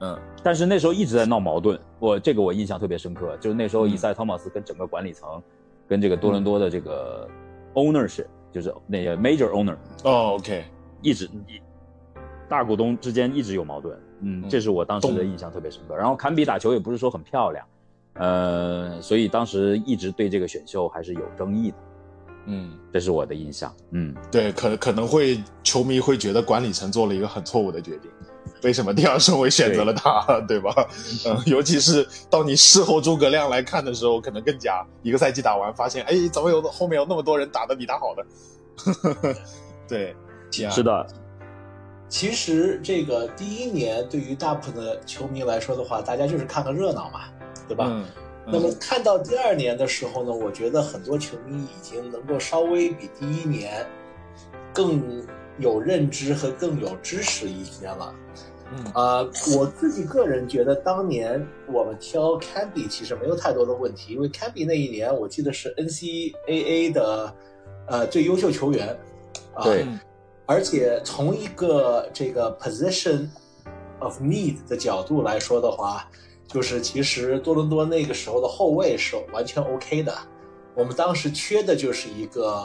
嗯，但是那时候一直在闹矛盾，我这个我印象特别深刻，就是那时候伊赛·汤马斯跟整个管理层，跟这个多伦多的这个 ownership，就是那个 major owner，哦，OK，一直大股东之间一直有矛盾，嗯，这是我当时的印象特别深刻。然后坎比打球也不是说很漂亮，呃，所以当时一直对这个选秀还是有争议的。嗯，这是我的印象。嗯，对，可可能会球迷会觉得管理层做了一个很错误的决定，为什么第二顺位选择了他，对吧？嗯，尤其是到你事后诸葛亮来看的时候，可能更加一个赛季打完，发现哎，怎么有后面有那么多人打得比他好的？对，是的。其实这个第一年对于大部分的球迷来说的话，大家就是看个热闹嘛，对吧？那么看到第二年的时候呢，我觉得很多球迷已经能够稍微比第一年更有认知和更有知识一些了。嗯啊，我自己个人觉得，当年我们挑 Canby 其实没有太多的问题，因为 Canby 那一年我记得是 NCAA 的呃最优秀球员。对。而且从一个这个 position of need 的角度来说的话。就是其实多伦多那个时候的后卫是完全 OK 的，我们当时缺的就是一个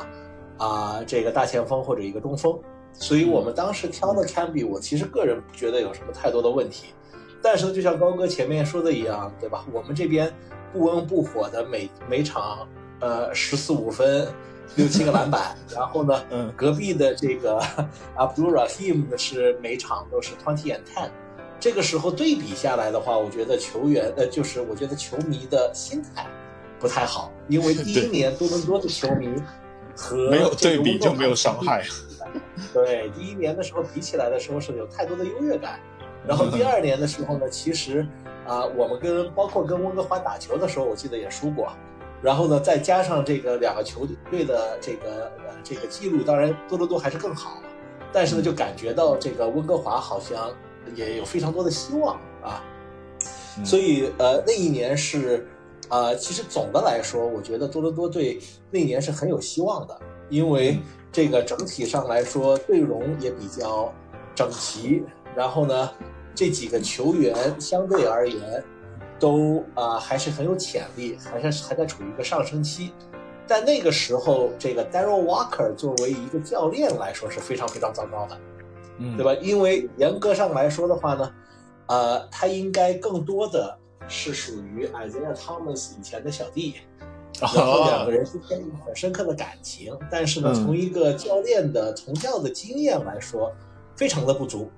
啊这个大前锋或者一个中锋，所以我们当时挑的 Camby，我其实个人不觉得有什么太多的问题。但是就像高哥前面说的一样，对吧？我们这边不温不火的每每场呃十四五分六七个 篮板，然后呢，嗯隔壁的这个 Abdul Rahim 是每场都是 twenty and ten。这个时候对比下来的话，我觉得球员呃，就是我觉得球迷的心态不太好，因为第一年多伦多的球迷和没有对比就没有伤害。对，第一年的时候比起来的时候是有太多的优越感，然后第二年的时候呢，其实啊，我们跟包括跟温哥华打球的时候，我记得也输过，然后呢，再加上这个两个球队的这个呃这个记录，当然多伦多还是更好，但是呢，就感觉到这个温哥华好像。也有非常多的希望啊，所以呃那一年是，呃其实总的来说，我觉得多伦多队那年是很有希望的，因为这个整体上来说队容也比较整齐，然后呢这几个球员相对而言都啊还是很有潜力，还是还在处于一个上升期，但那个时候这个 Daryl Walker 作为一个教练来说是非常非常糟糕的。嗯对吧？因为严格上来说的话呢，呃，他应该更多的是属于 Isaiah Thomas 以前的小弟，然后两个人之间有很深刻的感情。但是呢，从一个教练的从教的经验来说，非常的不足。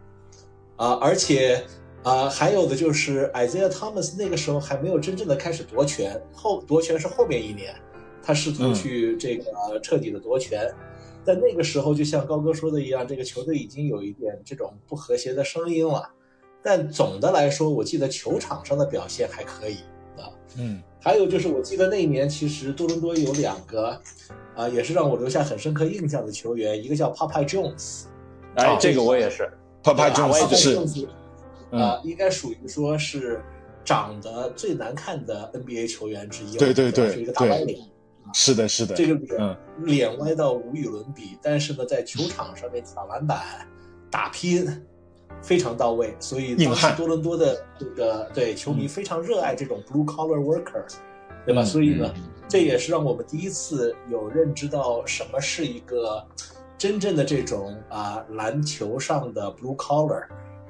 啊，而且啊，还有的就是 Isaiah Thomas 那个时候还没有真正的开始夺权，后夺权是后面一年，他试图去这个彻底的夺权。在那个时候，就像高哥说的一样，这个球队已经有一点这种不和谐的声音了。但总的来说，我记得球场上的表现还可以啊。嗯，还有就是，我记得那一年其实多伦多有两个，啊，也是让我留下很深刻印象的球员，一个叫 Popeye Jones，哎，这个我也是，Popeye Jones 是，啊，应该属于说是长得最难看的 NBA 球员之一，对对对，是一个大歪脸。是的，是的，这个脸脸歪到无与伦比，但是呢，在球场上面抢篮板、打拼非常到位，所以当时多伦多的这个对球迷非常热爱这种 blue collar worker，对吧？所以呢，这也是让我们第一次有认知到什么是一个真正的这种啊篮球上的 blue collar，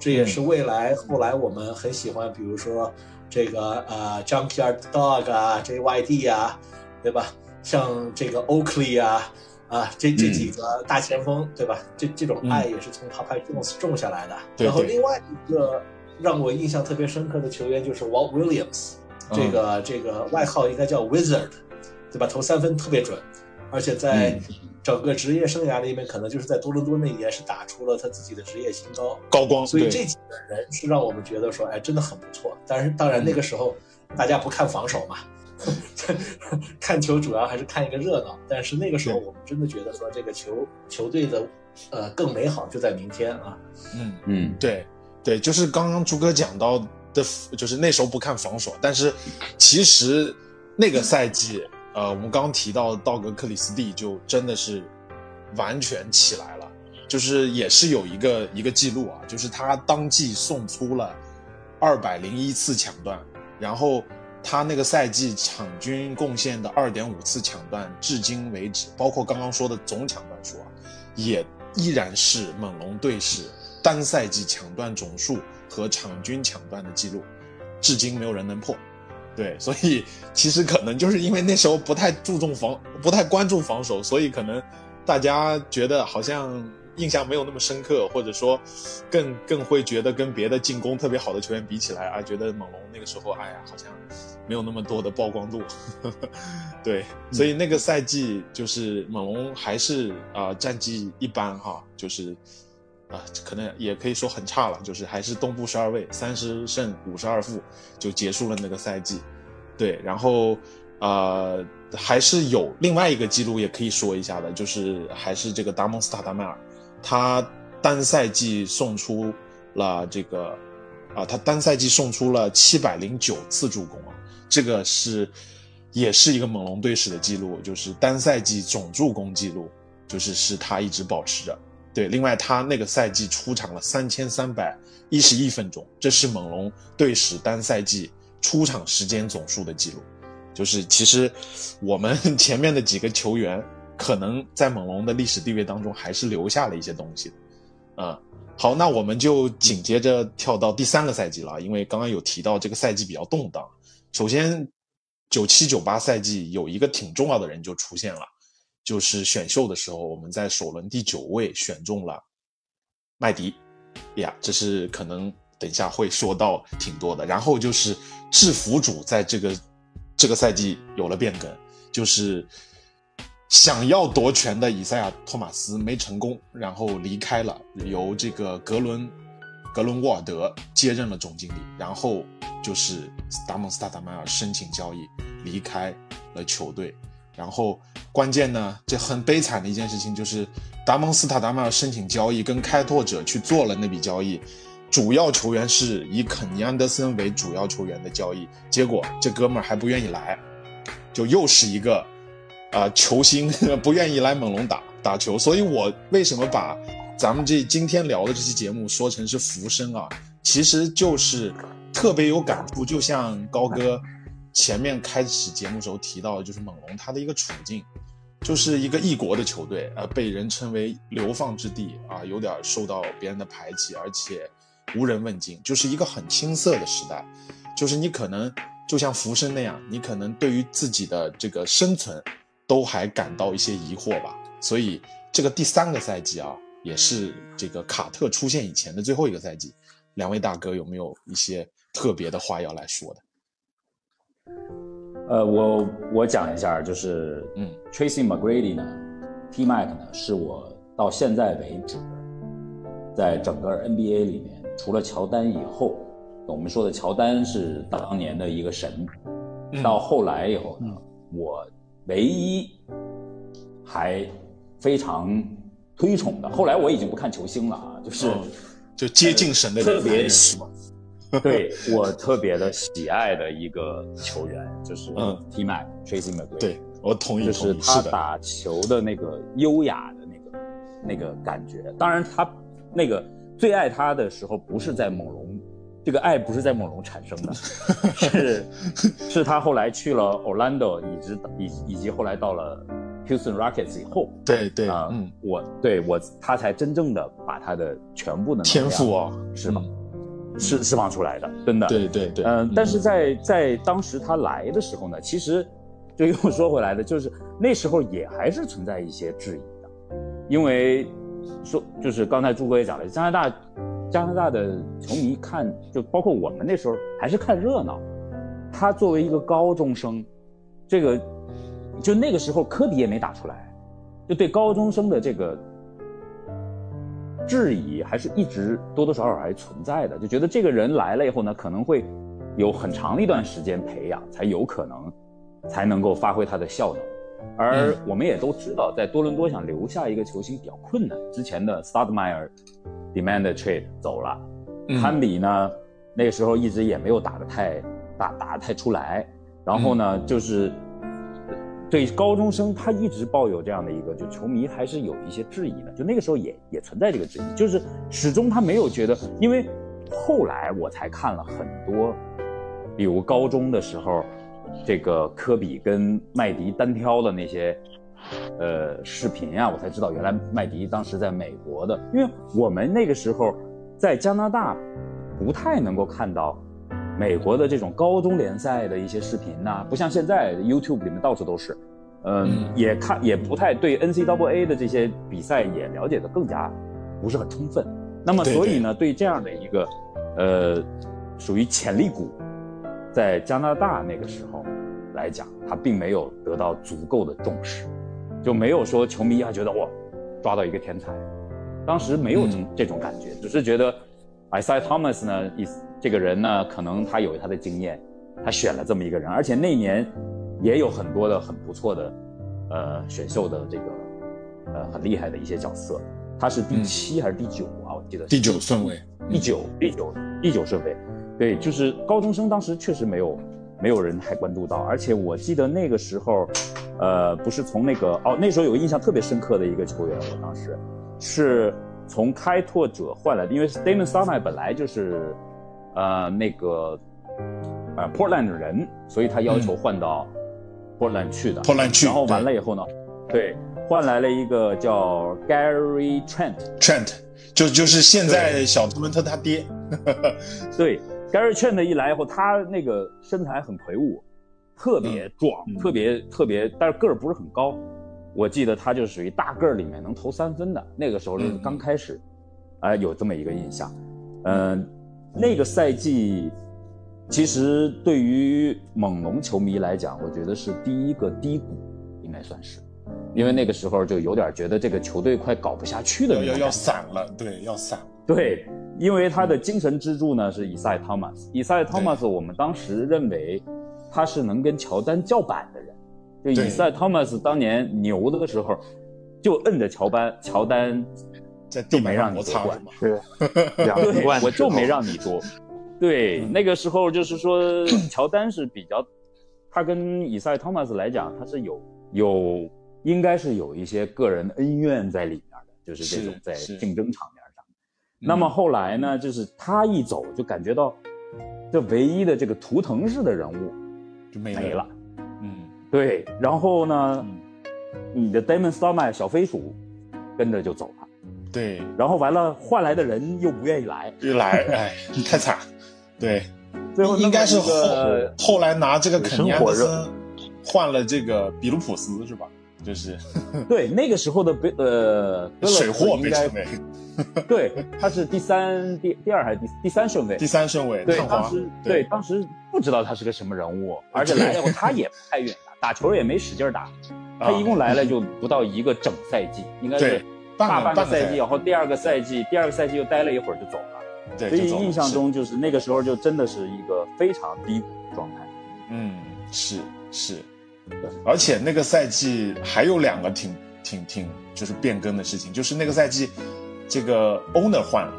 这也是未来后来我们很喜欢，比如说这个呃 junkyard dog 啊，JYD 啊，对吧？像这个 Oakley 啊，啊，这这几个大前锋，对吧？这这种爱也是从 Papa Jones 种下来的。然后另外一个让我印象特别深刻的球员就是 Walt Williams，这个这个外号应该叫 Wizard，对吧？投三分特别准，而且在整个职业生涯里面，可能就是在多伦多那一年是打出了他自己的职业新高高光。所以这几个人是让我们觉得说，哎，真的很不错。但是当然那个时候大家不看防守嘛。看球主要还是看一个热闹，但是那个时候我们真的觉得说这个球球队的呃更美好就在明天啊。嗯嗯，对对，就是刚刚朱哥讲到的，就是那时候不看防守，但是其实那个赛季呃，我们刚提到道格克里斯蒂就真的是完全起来了，就是也是有一个一个记录啊，就是他当季送出了二百零一次抢断，然后。他那个赛季场均贡献的二点五次抢断，至今为止，包括刚刚说的总抢断数啊，也依然是猛龙队史单赛季抢断总数和场均抢断的记录，至今没有人能破。对，所以其实可能就是因为那时候不太注重防，不太关注防守，所以可能大家觉得好像。印象没有那么深刻，或者说，更更会觉得跟别的进攻特别好的球员比起来啊，觉得猛龙那个时候，哎呀，好像没有那么多的曝光度。对，所以那个赛季就是猛龙还是啊战绩一般哈，就是啊可能也可以说很差了，就是还是东部十二位，三十胜五十二负就结束了那个赛季。对，然后呃还是有另外一个记录也可以说一下的，就是还是这个达蒙斯塔达迈尔。他单赛季送出了这个，啊，他单赛季送出了七百零九次助攻啊，这个是也是一个猛龙队史的记录，就是单赛季总助攻记录，就是是他一直保持着。对，另外他那个赛季出场了三千三百一十一分钟，这是猛龙队史单赛季出场时间总数的记录。就是其实我们 前面的几个球员。可能在猛龙的历史地位当中，还是留下了一些东西的，啊，好，那我们就紧接着跳到第三个赛季了，因为刚刚有提到这个赛季比较动荡。首先，九七九八赛季有一个挺重要的人就出现了，就是选秀的时候，我们在首轮第九位选中了麦迪，呀，这是可能等一下会说到挺多的。然后就是制服组在这个这个赛季有了变更，就是。想要夺权的以赛亚·托马斯没成功，然后离开了，由这个格伦·格伦沃尔德接任了总经理，然后就是达蒙斯塔达迈尔申请交易离开了球队，然后关键呢，这很悲惨的一件事情就是达蒙斯塔达迈尔申请交易，跟开拓者去做了那笔交易，主要球员是以肯尼·安德森为主要球员的交易，结果这哥们儿还不愿意来，就又是一个。啊，球星 不愿意来猛龙打打球，所以我为什么把咱们这今天聊的这期节目说成是浮生啊？其实就是特别有感触，就像高哥前面开始节目时候提到的，就是猛龙他的一个处境，就是一个异国的球队，呃，被人称为流放之地啊，有点受到别人的排挤，而且无人问津，就是一个很青涩的时代，就是你可能就像浮生那样，你可能对于自己的这个生存。都还感到一些疑惑吧，所以这个第三个赛季啊，也是这个卡特出现以前的最后一个赛季。两位大哥有没有一些特别的话要来说的？呃，我我讲一下，就是嗯，Tracy McGrady 呢，T Mac 呢，是我到现在为止，在整个 NBA 里面，除了乔丹以后，我们说的乔丹是当年的一个神，嗯到后来以后呢，我唯一还非常推崇的，后来我已经不看球星了啊，就是。嗯就接近神的特别喜，对我特别的喜爱的一个球员就是嗯 T Mac Tracy McGrady，对我同意，就是他打球的那个优雅的那个那个感觉。当然，他那个最爱他的时候不是在猛龙，这个爱不是在猛龙产生的，是是他后来去了 Orlando，以及以以及后来到了 Houston Rockets 以后对对，啊，嗯，我对我他才真正的把他的全部的能天量赋哦，是吗嗯释释放出来的，真的。对对对，嗯，但是在在当时他来的时候呢，其实就又说回来的，就是那时候也还是存在一些质疑的，因为说就是刚才朱哥也讲了，加拿大加拿大的球迷看，就包括我们那时候还是看热闹。他作为一个高中生，这个就那个时候科比也没打出来，就对高中生的这个质疑还是一直多多少少还存在的，就觉得这个人来了以后呢，可能会有很长的一段时间培养，才有可能才能够发挥他的效能。而我们也都知道，在多伦多想留下一个球星比较困难。之前的 Stoudemire demand trade 走了，嗯堪比呢那个时候一直也没有打得太打打得太出来，然后呢就是对高中生他一直抱有这样的一个，就球迷还是有一些质疑的，就那个时候也也存在这个质疑，就是始终他没有觉得，因为后来我才看了很多，比如高中的时候，这个科比跟麦迪单挑的那些。呃，视频呀、我才知道原来麦迪当时在美国的，因为我们那个时候在加拿大不太能够看到美国的这种高中联赛的一些视频呐、不像现在 YouTube 里面到处都是，嗯，嗯。也看也不太对 NCAA 的这些比赛也了解的更加不是很充分。那么所以呢，对。这样的一个呃属于潜力股，在加拿大那个时候来讲，他并没有得到足够的重视，就没有说球迷啊觉得哇抓到一个天才，当时没有这嗯。这种感觉，只是觉得 Isaiah Thomas 呢，意思这个人呢，可能他有他的经验，他选了这么一个人，而且那年也有很多的很不错的呃选秀的这个呃很厉害的一些角色，他是第嗯。七还是第九啊？我记得第九顺位，第九第九第九顺位，对，就是高中生当时确实没有没有人太关注到，而且我记得那个时候，呃，不是从那个哦，那时候有个印象特别深刻的一个球员，我当时是从开拓者换来的，因为 Damon s a m a 本来就是呃那个呃 Portland 的人，所以他要求换到 Portland 去的，破烂去，然后完了以后呢，对，换来了一个叫 Gary Trent。Trent 就就是现在小图伦特他爹，对，Gary Trent 一来以后，他那个身材很魁梧，特别壮，嗯。特别特别，但是个儿不是很高。我记得他就属于大个儿里面能投三分的，那个时候是嗯。刚开始，哎、有这么一个印象。嗯、那个赛季，其实对于猛龙球迷来讲，我觉得是第一个低谷，应该算是，因为那个时候就有点觉得这个球队快搞不下去的要要要那种感觉。散了，对，要散。了，对，因为他的精神支柱呢是以赛·汤马斯。以赛·汤马斯，我们当时认为他是能跟乔丹叫板的人。就对。以赛·汤马斯当年牛的时候，就摁着乔丹，乔丹在地板上就没让你夺冠摩擦是吗？是 两对冠，我就没让你多。对，嗯那个时候就是说，乔丹是比较，他跟以赛·托马斯来讲，他是有有应该是有一些个人恩怨在里面的，就是这种在竞争场面上。那么后来呢，就是他一走，就感觉到这唯一的这个图腾式的人物就没没了。，嗯，对，然后呢嗯，你的 Damon s t o m a 小飞鼠跟着就走了，对，然后完了换来的人又不愿意来，又来，哎，太惨，对，最后应该是后个后来拿这个肯尼安德水深火森换了这个比卢普斯是吧？就是对那个时候的贝呃 水货应该被称为。对，他是第三第第二还是第第三顺位。第？三顺位，对，当时对。当时不知道他是个什么人物，而且来了以后他也不太愿打，打球也没使劲打，他一共来了就不到一个整赛季，应该是大个半个半个赛季，然后第二个赛季第二个赛季又待了一会儿就走了，对，所以印象中就是那个时候就真的是一个非常低谷的状态。嗯，是是，而且那个赛季还有两个挺挺挺就是变更的事情，就是那个赛季这个 owner 换了，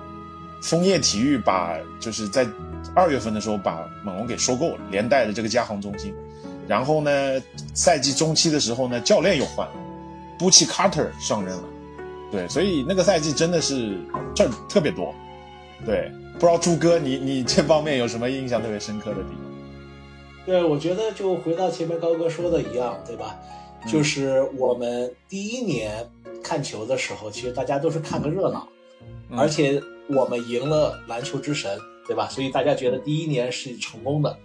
枫叶体育把就是在二月份的时候把猛龙给收购了，连带着这个加航中心。然后呢，赛季中期的时候呢，教练又换了 h i Carter 上任了。对，所以那个赛季真的是事儿特别多。对，不知道朱哥你你这方面有什么印象特别深刻的地方？对，我觉得就回到前面高哥说的一样，对吧？就是我们第一年看球的时候，其实大家都是看个热闹，嗯而且我们赢了篮球之神，对吧？所以大家觉得第一年是成功的。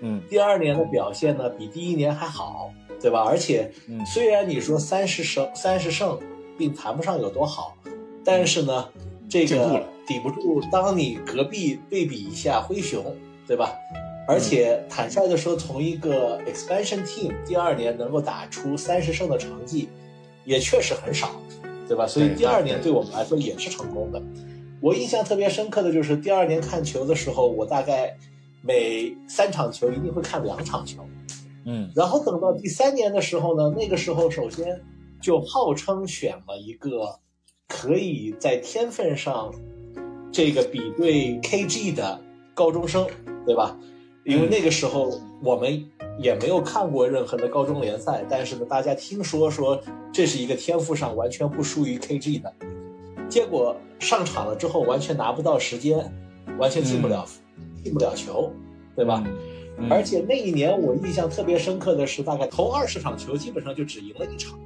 嗯第二年的表现呢，比第一年还好，对吧？而且嗯虽然你说三十胜三十胜，并谈不上有多好，但是呢，这个抵不住当你隔壁对比一下灰熊，对吧？而且坦率的说，从一个 expansion team 第二年能够打出三十胜的成绩，也确实很少，对吧？所以第二年对我们来说也是成功的。我印象特别深刻的就是第二年看球的时候，我大概每三场球一定会看两场球，嗯然后等到第三年的时候呢，那个时候首先就号称选了一个可以在天分上这个比对 KG 的高中生，对吧？因为那个时候我们也没有看过任何的高中联赛，但是呢，大家听说说这是一个天赋上完全不输于 KG 的，结果上场了之后完全拿不到时间，完全进不了、进不了球，对吧？嗯而且那一年我印象特别深刻的是，大概头二十场球基本上就只赢了一场，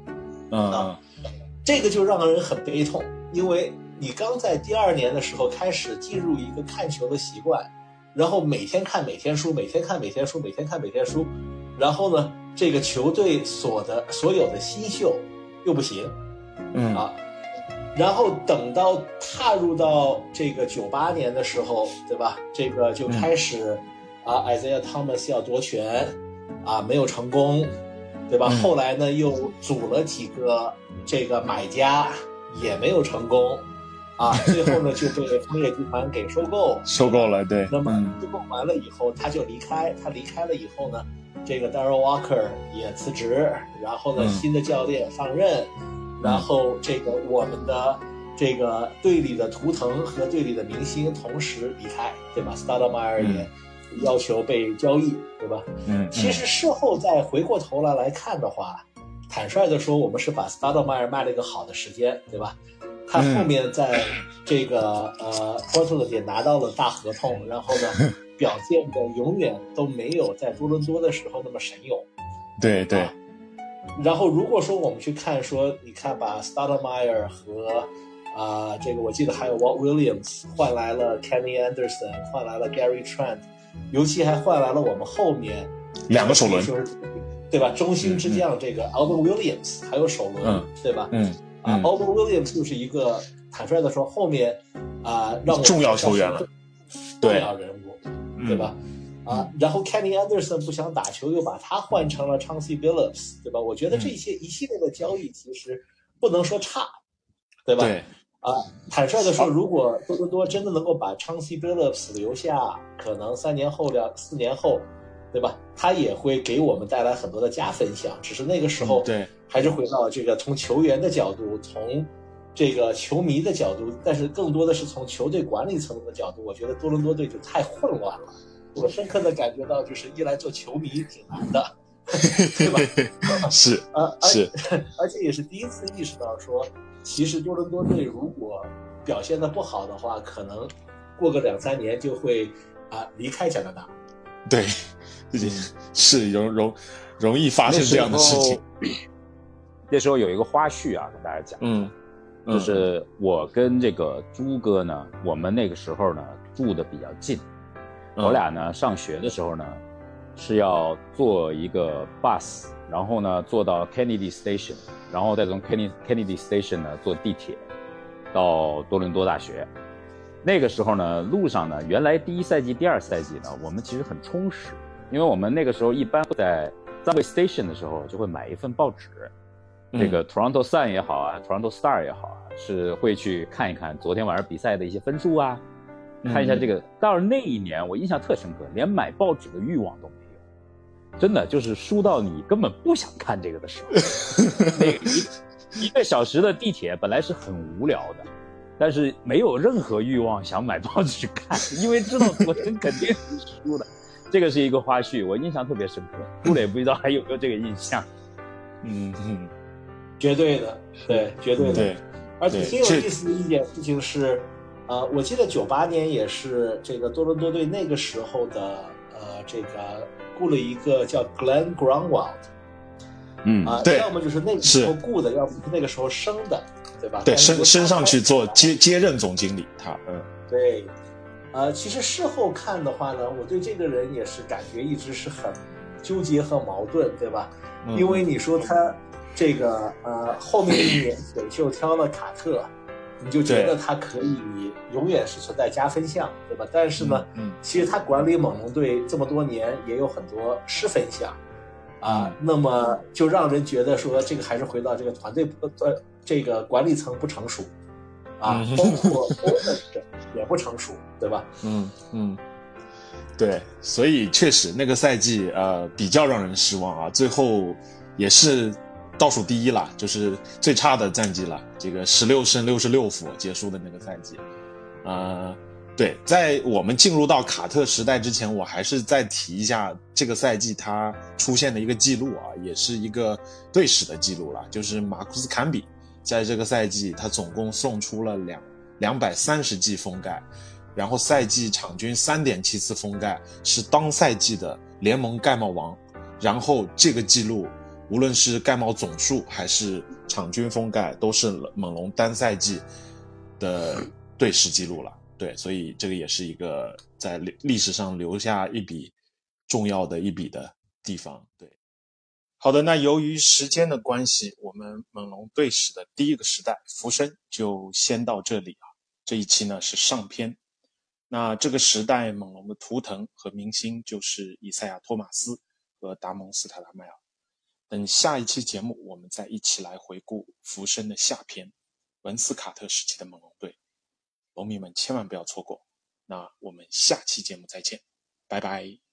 嗯嗯。这个就让人很悲痛，因为你刚在第二年的时候开始进入一个看球的习惯，然后每天看每天输，每天看每天输，每天看每天输，然后呢，这个球队所的所有的新秀又不行。嗯。啊，然后等到踏入到这个九八年的时候，对吧？这个就开始、啊，Isaiah Thomas 要夺权啊，没有成功，对吧？嗯。后来呢，又组了几个这个买家，也没有成功啊，最后呢就被枫叶集团给收购，收购了，对，那么嗯。收购完了以后，他就离开。他离开了以后呢，这个 Darryl Walker 也辞职，然后呢，嗯。新的教练上任，然后这个我们的这个队里的图腾和队里的明星同时离开，对吧？S t a d e m e y e r 嗯。也要求被交易，对吧？嗯，其实事后再回过头来来看的话，坦率的说，我们是把 s t a d e m e y e r 卖了一个好的时间，对吧？他后面在这个、呃 Portland 也拿到了大合同，然后呢，表现的永远都没有在多伦多的时候那么神勇。对对啊，然后如果说我们去看说，你看把 s t a d e m e y e r 和啊、这个我记得还有 Walt Williams 换来了 Kenny Anderson，换来了 Gary Trent，尤其还换来了我们后面两个首轮对吧？中兴之将这个 Alvin Williams 还有首轮，嗯对吧？嗯啊嗯，Alvin Williams 就是一个坦率的说，后面啊、让我重要球员了重要人物，嗯对吧？啊，然后 Kenny Anderson 不想打球，又把他换成了 Chauncey Billups，对吧？我觉得这些一系列的交易其实不能说差，对吧？对，啊，坦率的说，如果多伦多真的能够把 Chauncey Billups 留下，可能三年后、两四年后，对吧？他也会给我们带来很多的加分项。只是那个时候，嗯对，还是回到这个从球员的角度，从这个球迷的角度，但是更多的是从球队管理层的角度，我觉得多伦多队就太混乱了。我深刻的感觉到，就是一来做球迷挺难的，对吧？是啊，而是，而且也是第一次意识到说，其实多伦多队如果表现的不好的话，可能过个两三年就会啊离开加拿大。对，是容容容易发生这样的事情。那时候有一个花絮啊，跟大家讲，就是我跟这个朱哥呢，我们那个时候呢住的比较近，嗯我俩呢上学的时候呢，是要坐一个 bus，然后呢坐到 Kennedy Station，然后再从 Kennedy Kennedy Station 呢坐地铁到多伦多大学。那个时候呢，路上呢，原来第一赛季、第二赛季呢，我们其实很充实，因为我们那个时候一般在 Subway Station 的时候就会买一份报纸，这个 Toronto Sun 也好啊，Toronto Star 也好啊，是会去看一看昨天晚上比赛的一些分数啊，看一下这个。到了那一年，我印象特深刻，连买报纸的欲望都真的就是输到你根本不想看这个的时候。那一一个小时的地铁本来是很无聊的。但是没有任何欲望想买报纸去看，因为知道昨天肯定是输的。这个是一个花絮，我印象特别深刻。杜磊不知道还有没有这个印象？嗯嗯，绝对的，对，绝对的。对，而且挺有意思的一件事情是，呃，我记得九八年也是这个多伦多队那个时候的，呃，这个雇了一个叫 Glenn Grunwald，嗯啊，对要么就是那个时候雇的，要么是那个时候升的。对吧？对，升升上去做接接任总经理，他嗯，对，呃，其实事后看的话呢，我对这个人也是感觉一直是很纠结和矛盾，对吧？嗯因为你说他这个呃后面一年选秀挑了卡特，你就觉得他可以永远是存在加分项，对吧？但是呢，嗯其实他管理猛龙队这么多年也有很多失分项。啊，嗯那么就让人觉得说，这个还是回到这个团队不呃，这个管理层不成熟，啊，嗯包括 owner 也不成熟，对吧？嗯嗯，对，所以确实那个赛季呃比较让人失望啊，最后也是倒数第一了，就是最差的战绩了，这个十六胜六十六负结束的那个赛季，呃。对，在我们进入到卡特时代之前，我还是再提一下这个赛季他出现的一个记录啊，也是一个队史的记录了，就是马库斯坎比在这个赛季他总共送出了两两百三十记封盖，然后赛季场均三点七次封盖，是当赛季的联盟盖帽王。然后这个记录，无论是盖帽总数还是场均封盖，都是猛龙单赛季的队史记录了。对，所以这个也是一个在历史上留下一笔重要的一笔的地方。对，好的，那由于时间的关系，我们猛龙队史的第一个时代浮生就先到这里啊。这一期呢是上篇，那这个时代猛龙的图腾和明星就是以赛亚·托马斯和达蒙·斯塔达迈尔。等下一期节目，我们再一起来回顾浮生的下篇——文斯卡特时期的猛龙队。龙迷们千万不要错过。那我们下期节目再见，拜拜。